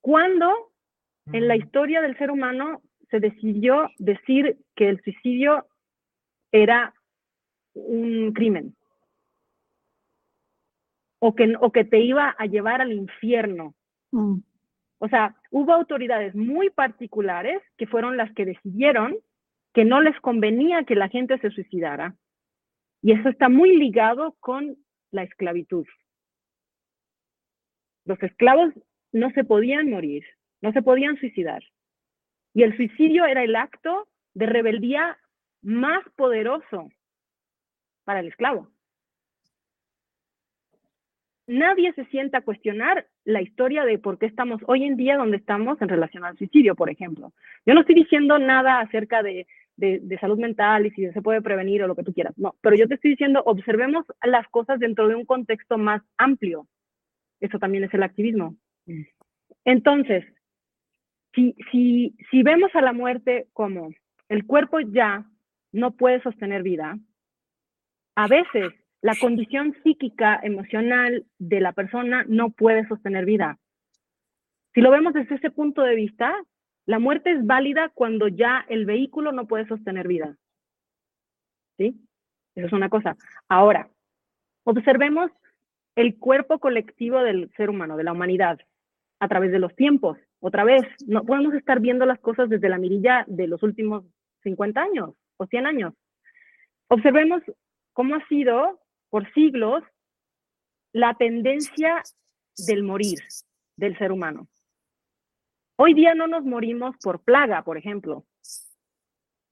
Cuando en la historia del ser humano se decidió decir que el suicidio era un crimen o que, o que te iba a llevar al infierno. Mm. O sea, hubo autoridades muy particulares que fueron las que decidieron que no les convenía que la gente se suicidara. Y eso está muy ligado con la esclavitud. Los esclavos no se podían morir, no se podían suicidar. Y el suicidio era el acto de rebeldía más poderoso para el esclavo. Nadie se sienta a cuestionar la historia de por qué estamos hoy en día donde estamos en relación al suicidio, por ejemplo. Yo no estoy diciendo nada acerca de, de, salud mental y si se puede prevenir o lo que tú quieras, no, pero yo te estoy diciendo, observemos las cosas dentro de un contexto más amplio. Eso también es el activismo. Mm. Entonces, si, si, si vemos a la muerte como el cuerpo ya no puede sostener vida, a veces la condición psíquica, emocional de la persona no puede sostener vida. Si lo vemos desde ese punto de vista, la muerte es válida cuando ya el vehículo no puede sostener vida. ¿Sí? Eso es una cosa. Ahora, observemos el cuerpo colectivo del ser humano, de la humanidad, a través de los tiempos. Otra vez, no podemos estar viendo las cosas desde la mirilla de los últimos 50 años o 100 años. Observemos cómo ha sido por siglos la tendencia del morir del ser humano. Hoy día no nos morimos por plaga, por ejemplo.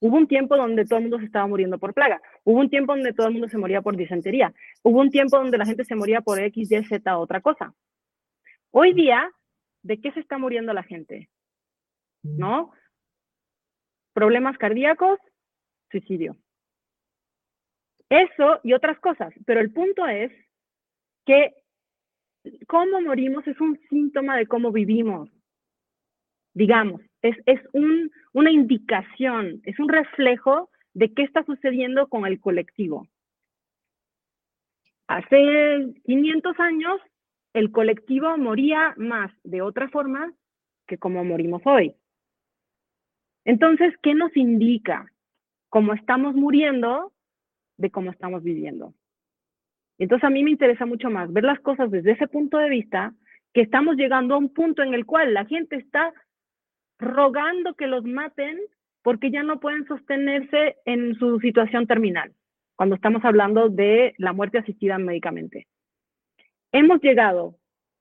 Hubo un tiempo donde todo el mundo se estaba muriendo por plaga. Hubo un tiempo donde todo el mundo se moría por disentería. Hubo un tiempo donde la gente se moría por X, Y, Z, otra cosa. Hoy día, ¿de qué se está muriendo la gente? ¿No? Problemas cardíacos, suicidio. Eso y otras cosas. Pero el punto es que cómo morimos es un síntoma de cómo vivimos digamos, es, es un, una indicación, es un reflejo de qué está sucediendo con el colectivo. Hace 500 años, el colectivo moría más de otra forma que como morimos hoy. Entonces, ¿qué nos indica? Cómo estamos muriendo de cómo estamos viviendo. Entonces, a mí me interesa mucho más ver las cosas desde ese punto de vista, que estamos llegando a un punto en el cual la gente está rogando que los maten porque ya no pueden sostenerse en su situación terminal, cuando estamos hablando de la muerte asistida médicamente. Hemos llegado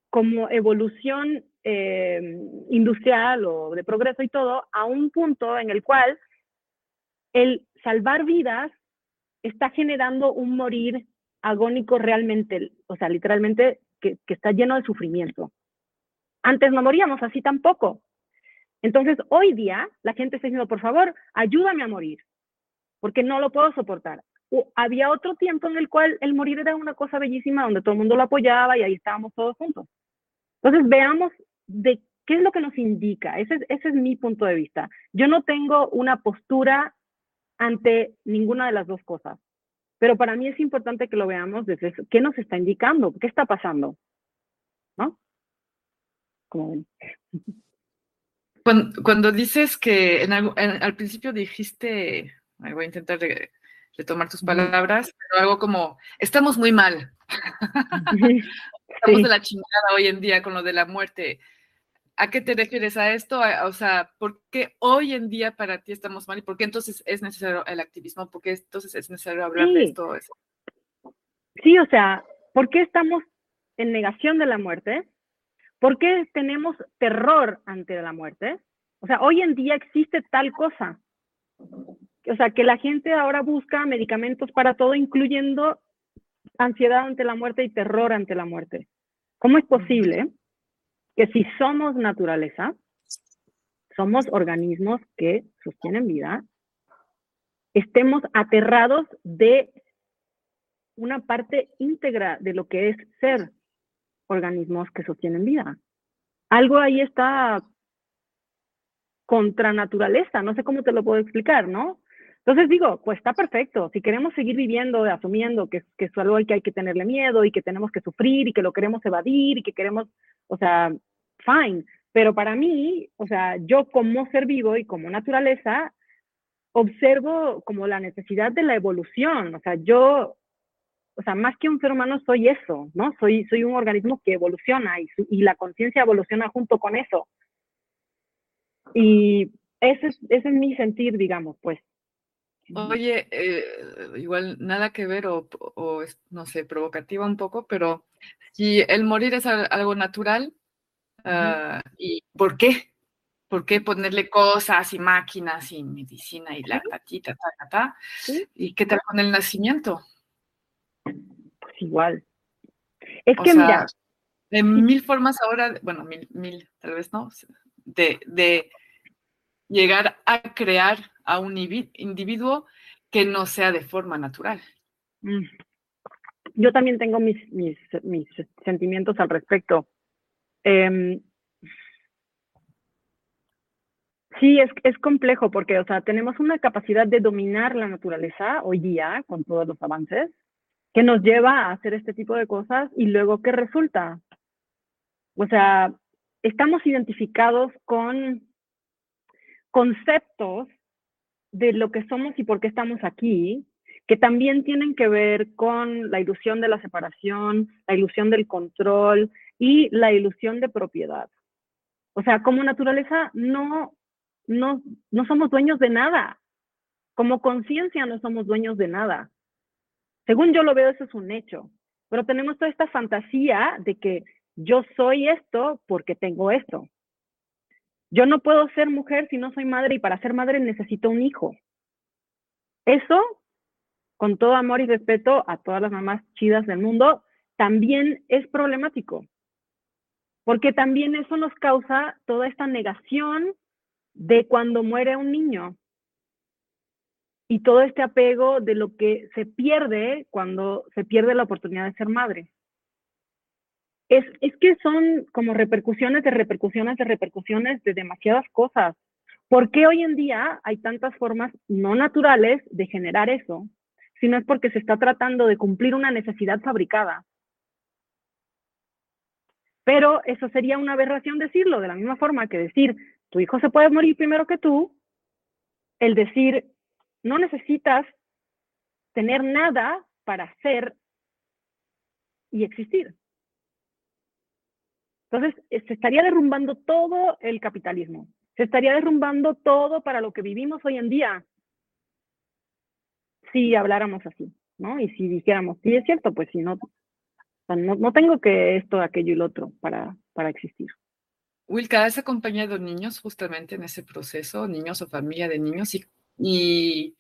como evolución eh, industrial o de progreso y todo a un punto en el cual el salvar vidas está generando un morir agónico realmente, o sea, literalmente que, está lleno de sufrimiento. Antes no moríamos así tampoco. Entonces, hoy día la gente está diciendo, por favor, ayúdame a morir, porque no lo puedo soportar. había otro tiempo en el cual el morir era una cosa bellísima, donde todo el mundo lo apoyaba y ahí estábamos todos juntos. Entonces, veamos de qué es lo que nos indica. Ese es, ese es mi punto de vista. Yo no tengo una postura ante ninguna de las dos cosas, pero para mí es importante que lo veamos desde qué nos está indicando, qué está pasando. ¿No? Como ven. Cuando, dices que en al principio dijiste, voy a intentar retomar tus palabras, pero algo como, estamos muy mal. estamos de la chingada hoy en día con lo de la muerte. ¿A qué te refieres a esto? O sea, ¿por qué hoy en día para ti estamos mal y por qué entonces es necesario el activismo? ¿Por qué entonces es necesario hablar de esto? Sí, o sea, ¿por qué estamos en negación de la muerte? ¿Por qué tenemos terror ante la muerte? O sea, hoy en día existe tal cosa. O sea, que la gente ahora busca medicamentos para todo, incluyendo ansiedad ante la muerte y terror ante la muerte. ¿Cómo es posible que si somos naturaleza, somos organismos que sostienen vida, estemos aterrados de una parte íntegra de lo que es ser organismos que sostienen vida. Algo ahí está contra naturaleza, no sé cómo te lo puedo explicar, ¿no? Entonces digo, pues está perfecto, si queremos seguir viviendo asumiendo que, que es algo al que hay que tenerle miedo y que tenemos que sufrir y que lo queremos evadir y que queremos, o sea, fine, pero para mí, o sea, yo como ser vivo y como naturaleza, observo como la necesidad de la evolución, o sea, yo o sea, más que un ser humano soy eso, ¿no? Soy, soy un organismo que evoluciona y, y la conciencia evoluciona junto con eso. Y ese es, ese es mi sentir, digamos, pues. Oye, eh, igual nada que ver o, o, es, no sé, provocativa un poco, pero si el morir es algo natural, uh, ¿y por qué? ¿Por qué ponerle cosas y máquinas y medicina y la tatita, ta, ta, ta? ¿Y qué tal con el nacimiento? Pues igual. Es que mira. De mil formas ahora, bueno, mil, mil, tal vez no, de, de llegar a crear a un individuo que no sea de forma natural. Mm. Yo también tengo mis, mis, mis sentimientos al respecto. Eh, sí, es, es complejo porque, o sea, tenemos una capacidad de dominar la naturaleza hoy día con todos los avances que nos lleva a hacer este tipo de cosas y luego, ¿qué resulta? O sea, estamos identificados con conceptos de lo que somos y por qué estamos aquí, que también tienen que ver con la ilusión de la separación, la ilusión del control y la ilusión de propiedad. O sea, como naturaleza no, no, no somos dueños de nada. Como conciencia no somos dueños de nada. Según yo lo veo, eso es un hecho. Pero tenemos toda esta fantasía de que yo soy esto porque tengo esto. Yo no puedo ser mujer si no soy madre y para ser madre necesito un hijo. Eso, con todo amor y respeto a todas las mamás chidas del mundo, también es problemático. Porque también eso nos causa toda esta negación de cuando muere un niño y todo este apego de lo que se pierde cuando se pierde la oportunidad de ser madre es, que son como repercusiones de repercusiones de repercusiones de demasiadas cosas. ¿Por qué hoy en día hay tantas formas no naturales de generar eso? Si no es porque se está tratando de cumplir una necesidad fabricada. Pero eso sería una aberración decirlo, de la misma forma que decir, tu hijo se puede morir primero que tú, el decir, no necesitas tener nada para ser y existir. Entonces, eh, se estaría derrumbando todo el capitalismo, se estaría derrumbando todo para lo que vivimos hoy en día, si habláramos así, ¿no? Y si dijéramos, sí, es cierto, pues si no, no, tengo que esto, aquello y lo otro para, para existir. Wilka, ¿has acompañado niños justamente en ese proceso, niños o familia de niños? Y, y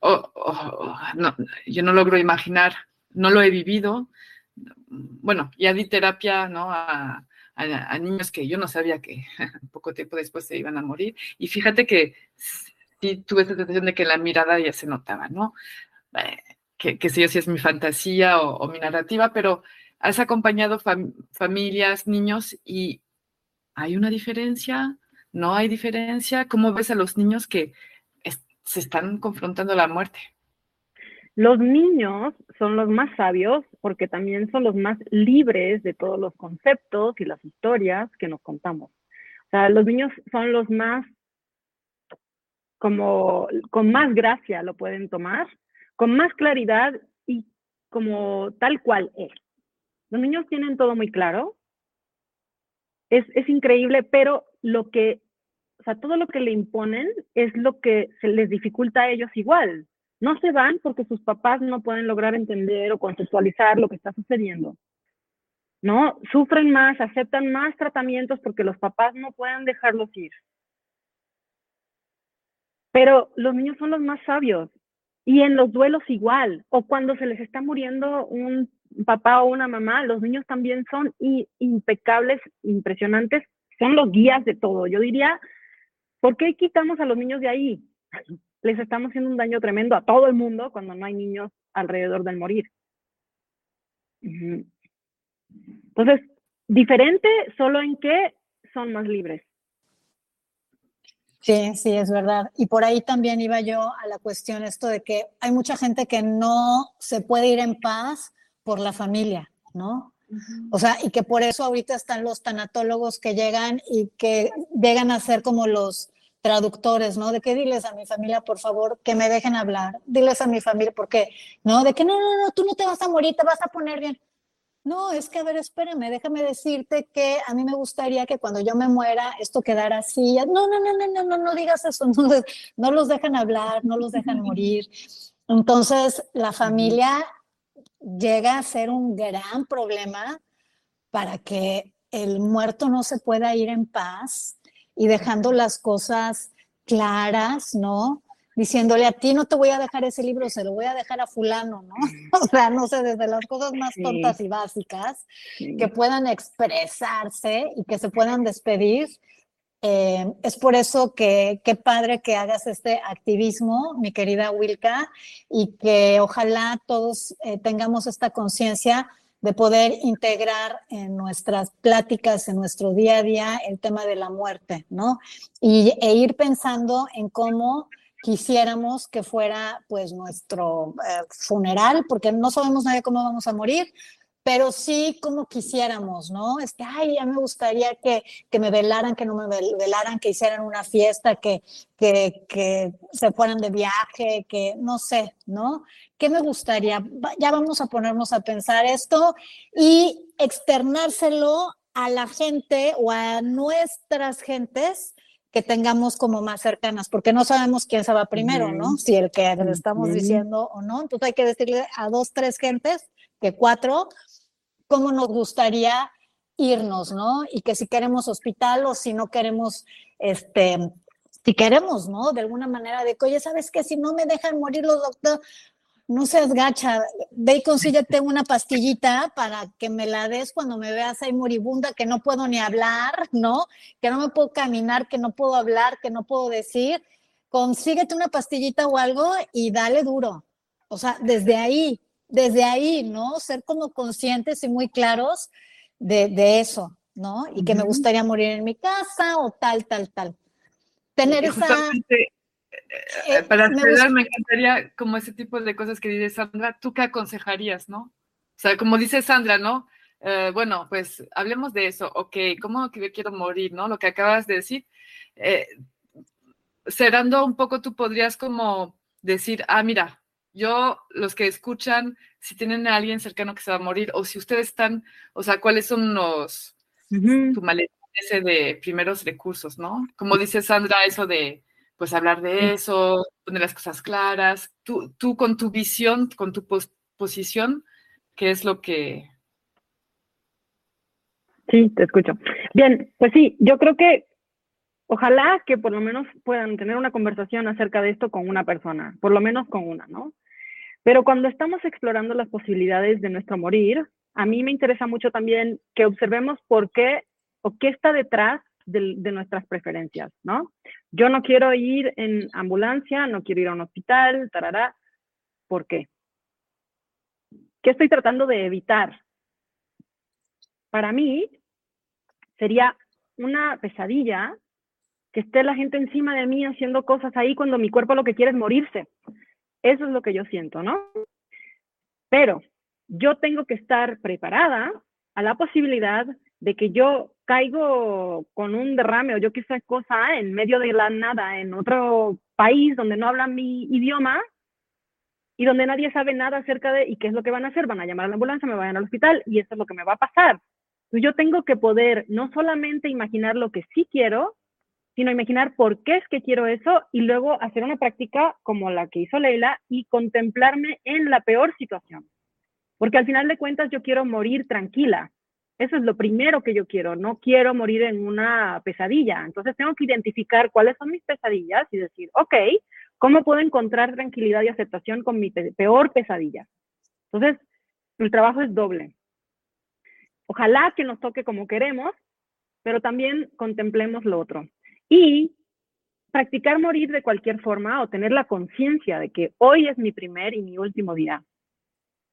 no, yo no logro imaginar, no lo he vivido, bueno, ya di terapia, ¿no? A, niños que yo no sabía que poco tiempo después se iban a morir. Y fíjate que sí tuve esa sensación de que la mirada ya se notaba, ¿no? Eh, que, que sé yo si es mi fantasía o, mi narrativa, pero has acompañado familias, niños y ¿hay una diferencia? ¿No hay diferencia? ¿Cómo ves a los niños que se están confrontando a la muerte? Los niños son los más sabios porque también son los más libres de todos los conceptos y las historias que nos contamos. O sea, los niños son los más, como, con más gracia lo pueden tomar, con más claridad y como tal cual es. Los niños tienen todo muy claro. Es, es increíble, pero lo que, o sea, todo lo que le imponen es lo que se les dificulta a ellos igual. No se van porque sus papás no pueden lograr entender o conceptualizar lo que está sucediendo. ¿No? Sufren más, aceptan más tratamientos porque los papás no pueden dejarlos ir. Pero los niños son los más sabios y en los duelos igual, o cuando se les está muriendo un papá o una mamá, los niños también son impecables, impresionantes, son los guías de todo. Yo diría, ¿por qué quitamos a los niños de ahí? Les estamos haciendo un daño tremendo a todo el mundo cuando no hay niños alrededor del morir. Entonces, diferente solo en que son más libres. Sí, sí, es verdad. Y por ahí también iba yo a la cuestión esto de que hay mucha gente que no se puede ir en paz por la familia, ¿no? O sea, y que por eso ahorita están los tanatólogos que llegan y que llegan a ser como los traductores, ¿no? De que diles a mi familia, por favor, que me dejen hablar. Diles a mi familia, ¿por qué? ¿No? De que no, no, no, tú no te vas a morir, te vas a poner bien. No, es que, a ver, espérame, déjame decirte que a mí me gustaría que cuando yo me muera esto quedara así. No, no, no, no, no, no, no digas eso. No, no los dejan hablar, no los dejan morir. Entonces, la familia llega a ser un gran problema para que el muerto no se pueda ir en paz y dejando las cosas claras, ¿no? Diciéndole a ti no te voy a dejar ese libro, se lo voy a dejar a fulano, ¿no? O sea, no sé, desde las cosas más tontas y básicas, que puedan expresarse y que se puedan despedir. Eh, es por eso que qué padre que hagas este activismo, mi querida Wilka, y que ojalá todos eh, tengamos esta conciencia de poder integrar en nuestras pláticas, en nuestro día a día, el tema de la muerte, ¿no? Y, e ir pensando en cómo quisiéramos que fuera pues nuestro eh, funeral, porque no sabemos nadie cómo vamos a morir, pero sí como quisiéramos, ¿no? Es que, ay, ya me gustaría que, que me velaran, que no me velaran, que hicieran una fiesta, que, que, que se fueran de viaje, que no sé, ¿no? ¿Qué me gustaría? Ya vamos a ponernos a pensar esto y externárselo a la gente o a nuestras gentes que tengamos como más cercanas, porque no sabemos quién se va primero, ¿no? Si el que le estamos diciendo o no. Entonces hay que decirle a dos, tres gentes, que cuatro, cómo nos gustaría irnos, ¿no? Y que si queremos hospital o si no queremos, este, si queremos, ¿no? De alguna manera de que, oye, ¿sabes qué? Si no me dejan morir los doctores, no seas gacha, ve y consíguete una pastillita para que me la des cuando me veas ahí moribunda, que no puedo ni hablar, ¿no? Que no me puedo caminar, que no puedo hablar, que no puedo decir. Consíguete una pastillita o algo y dale duro. O sea, desde ahí, desde ahí, ¿no? Ser como conscientes y muy claros de, eso, ¿no? Y que me gustaría morir en mi casa o tal, tal, tal. Tener esa... Eh, eh, para cerrar, me, encantaría como ese tipo de cosas que dice Sandra, ¿tú qué aconsejarías, no? O sea, como dice Sandra, ¿no? Eh, bueno, pues hablemos de eso, ok, ¿cómo que yo quiero morir, no? Lo que acabas de decir. cerrando un poco, tú podrías como decir, ah, mira, yo, los que escuchan, si tienen a alguien cercano que se va a morir, o si ustedes están, o sea, cuáles son los, tu maleta ese de primeros recursos, ¿no? Como dice Sandra, eso de, pues, hablar de eso, poner las cosas claras, tú, tú con tu visión, con tu posición, ¿qué es lo que... Sí, te escucho. Bien, pues sí, yo creo que ojalá que por lo menos puedan tener una conversación acerca de esto con una persona, por lo menos con una, ¿no? Pero cuando estamos explorando las posibilidades de nuestro morir, a mí me interesa mucho también que observemos por qué o qué está detrás de, nuestras preferencias, ¿no? Yo no quiero ir en ambulancia, no quiero ir a un hospital, tarará. ¿Por qué? ¿Qué estoy tratando de evitar? Para mí sería una pesadilla que esté la gente encima de mí haciendo cosas ahí cuando mi cuerpo lo que quiere es morirse. Eso es lo que yo siento, ¿no? Pero yo tengo que estar preparada a la posibilidad de que yo caigo con un derrame o yo qué sé cosa en medio de la nada en otro país donde no hablan mi idioma y donde nadie sabe nada acerca de y qué es lo que van a hacer, van a llamar a la ambulancia, me vayan al hospital y eso es lo que me va a pasar. yo tengo que poder no solamente imaginar lo que sí quiero, sino imaginar por qué es que quiero eso y luego hacer una práctica como la que hizo Leila y contemplarme en la peor situación. Porque al final de cuentas yo quiero morir tranquila. Eso es lo primero que yo quiero. No quiero morir en una pesadilla. Entonces tengo que identificar cuáles son mis pesadillas y decir, ok, ¿cómo puedo encontrar tranquilidad y aceptación con mi peor pesadilla? Entonces, el trabajo es doble. Ojalá que nos toque como queremos, pero también contemplemos lo otro. Y practicar morir de cualquier forma o tener la conciencia de que hoy es mi primer y mi último día.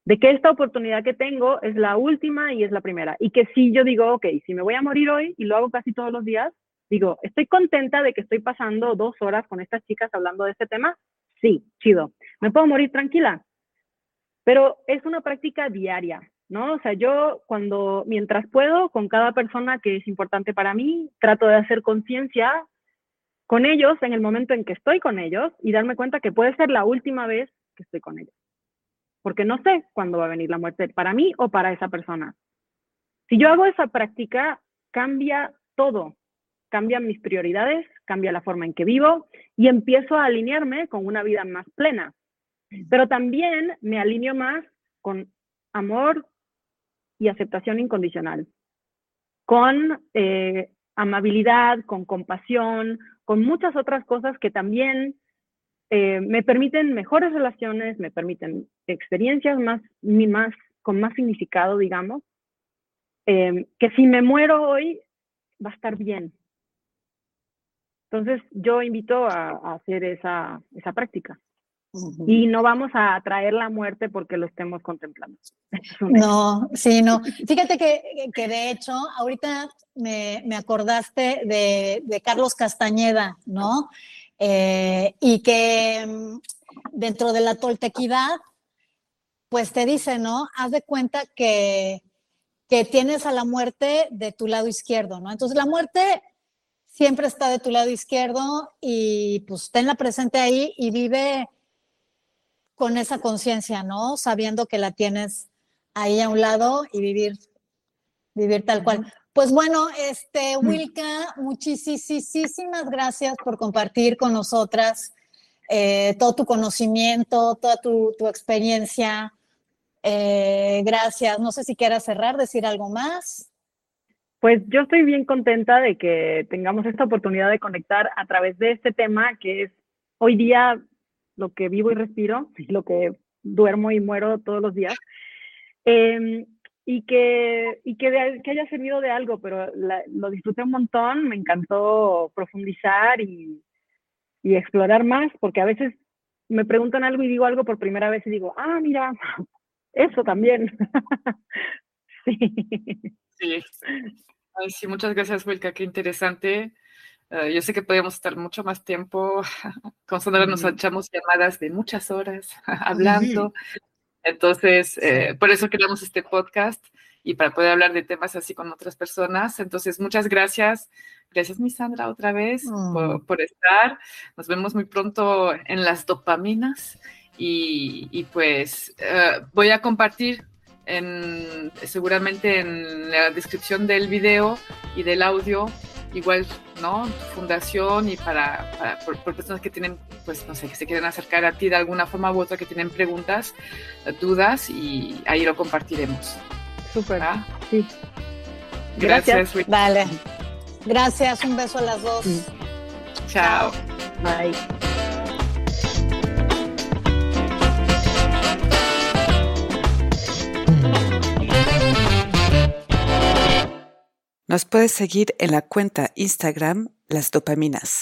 De que esta oportunidad que tengo es la última y es la primera. Y que si yo digo, ok, si me voy a morir hoy y lo hago casi todos los días, Digo, ¿estoy contenta de que estoy pasando dos horas con estas chicas hablando de este tema? Sí, chido. ¿Me puedo morir tranquila? Pero es una práctica diaria, ¿no? O sea, yo cuando, mientras puedo, con cada persona que es importante para mí, trato de hacer conciencia con ellos en el momento en que estoy con ellos y darme cuenta que puede ser la última vez que estoy con ellos. Porque no sé cuándo va a venir la muerte para mí o para esa persona. Si yo hago esa práctica, cambia todo. Cambian mis prioridades, cambia la forma en que vivo y empiezo a alinearme con una vida más plena. Pero también me alineo más con amor y aceptación incondicional, con eh, amabilidad, con compasión, con muchas otras cosas que también eh, me permiten mejores relaciones, me permiten experiencias más, más con más significado, digamos, eh, que si me muero hoy va a estar bien. Entonces yo invito a, hacer esa, esa práctica. Y no vamos a atraer la muerte porque lo estemos contemplando. No, sí, no. Fíjate que, que de hecho, ahorita me, me acordaste de, de, Carlos Castañeda, ¿no? Eh, y que mm, dentro de la toltequidad, pues te dice, ¿no? Haz de cuenta que, que tienes a la muerte de tu lado izquierdo, ¿no? Entonces la muerte siempre está de tu lado izquierdo y pues tenla presente ahí y vive con esa conciencia, ¿no? Sabiendo que la tienes ahí a un lado y vivir, vivir tal cual. Pues bueno, este, Wilka, muchísimas gracias por compartir con nosotras eh, todo tu conocimiento, toda tu, experiencia. Eh, gracias. No sé si quieras cerrar, decir algo más. Pues yo estoy bien contenta de que tengamos esta oportunidad de conectar a través de este tema que es hoy día lo que vivo y respiro, lo que duermo y muero todos los días. Em, y que, y que, que, haya servido de algo, pero lo disfruté un montón, me encantó profundizar y, y, explorar más, porque a veces me preguntan algo y digo algo por primera vez y digo, ah, mira, eso también. sí. Sí. sí, muchas gracias, Wilka, qué interesante. Eh, yo sé que podemos estar mucho más tiempo, con Sandra nos echamos llamadas de muchas horas hablando. Entonces, eh, por eso creamos este podcast y para poder hablar de temas así con otras personas. Entonces, muchas gracias. Gracias, mi Sandra, otra vez mm. por, estar. Nos vemos muy pronto en las dopaminas y, pues eh, voy a compartir en, seguramente en la descripción del video y del audio igual, ¿no? Fundación y para, por, personas que tienen, pues, no sé, que se quieren acercar a ti de alguna forma u otra, que tienen preguntas, dudas y ahí lo compartiremos. Súper. ¿Ah? Sí. Gracias. Vale. Gracias, un beso a las dos. Chao. Bye. Nos puedes seguir en la cuenta Instagram Las Dopaminas.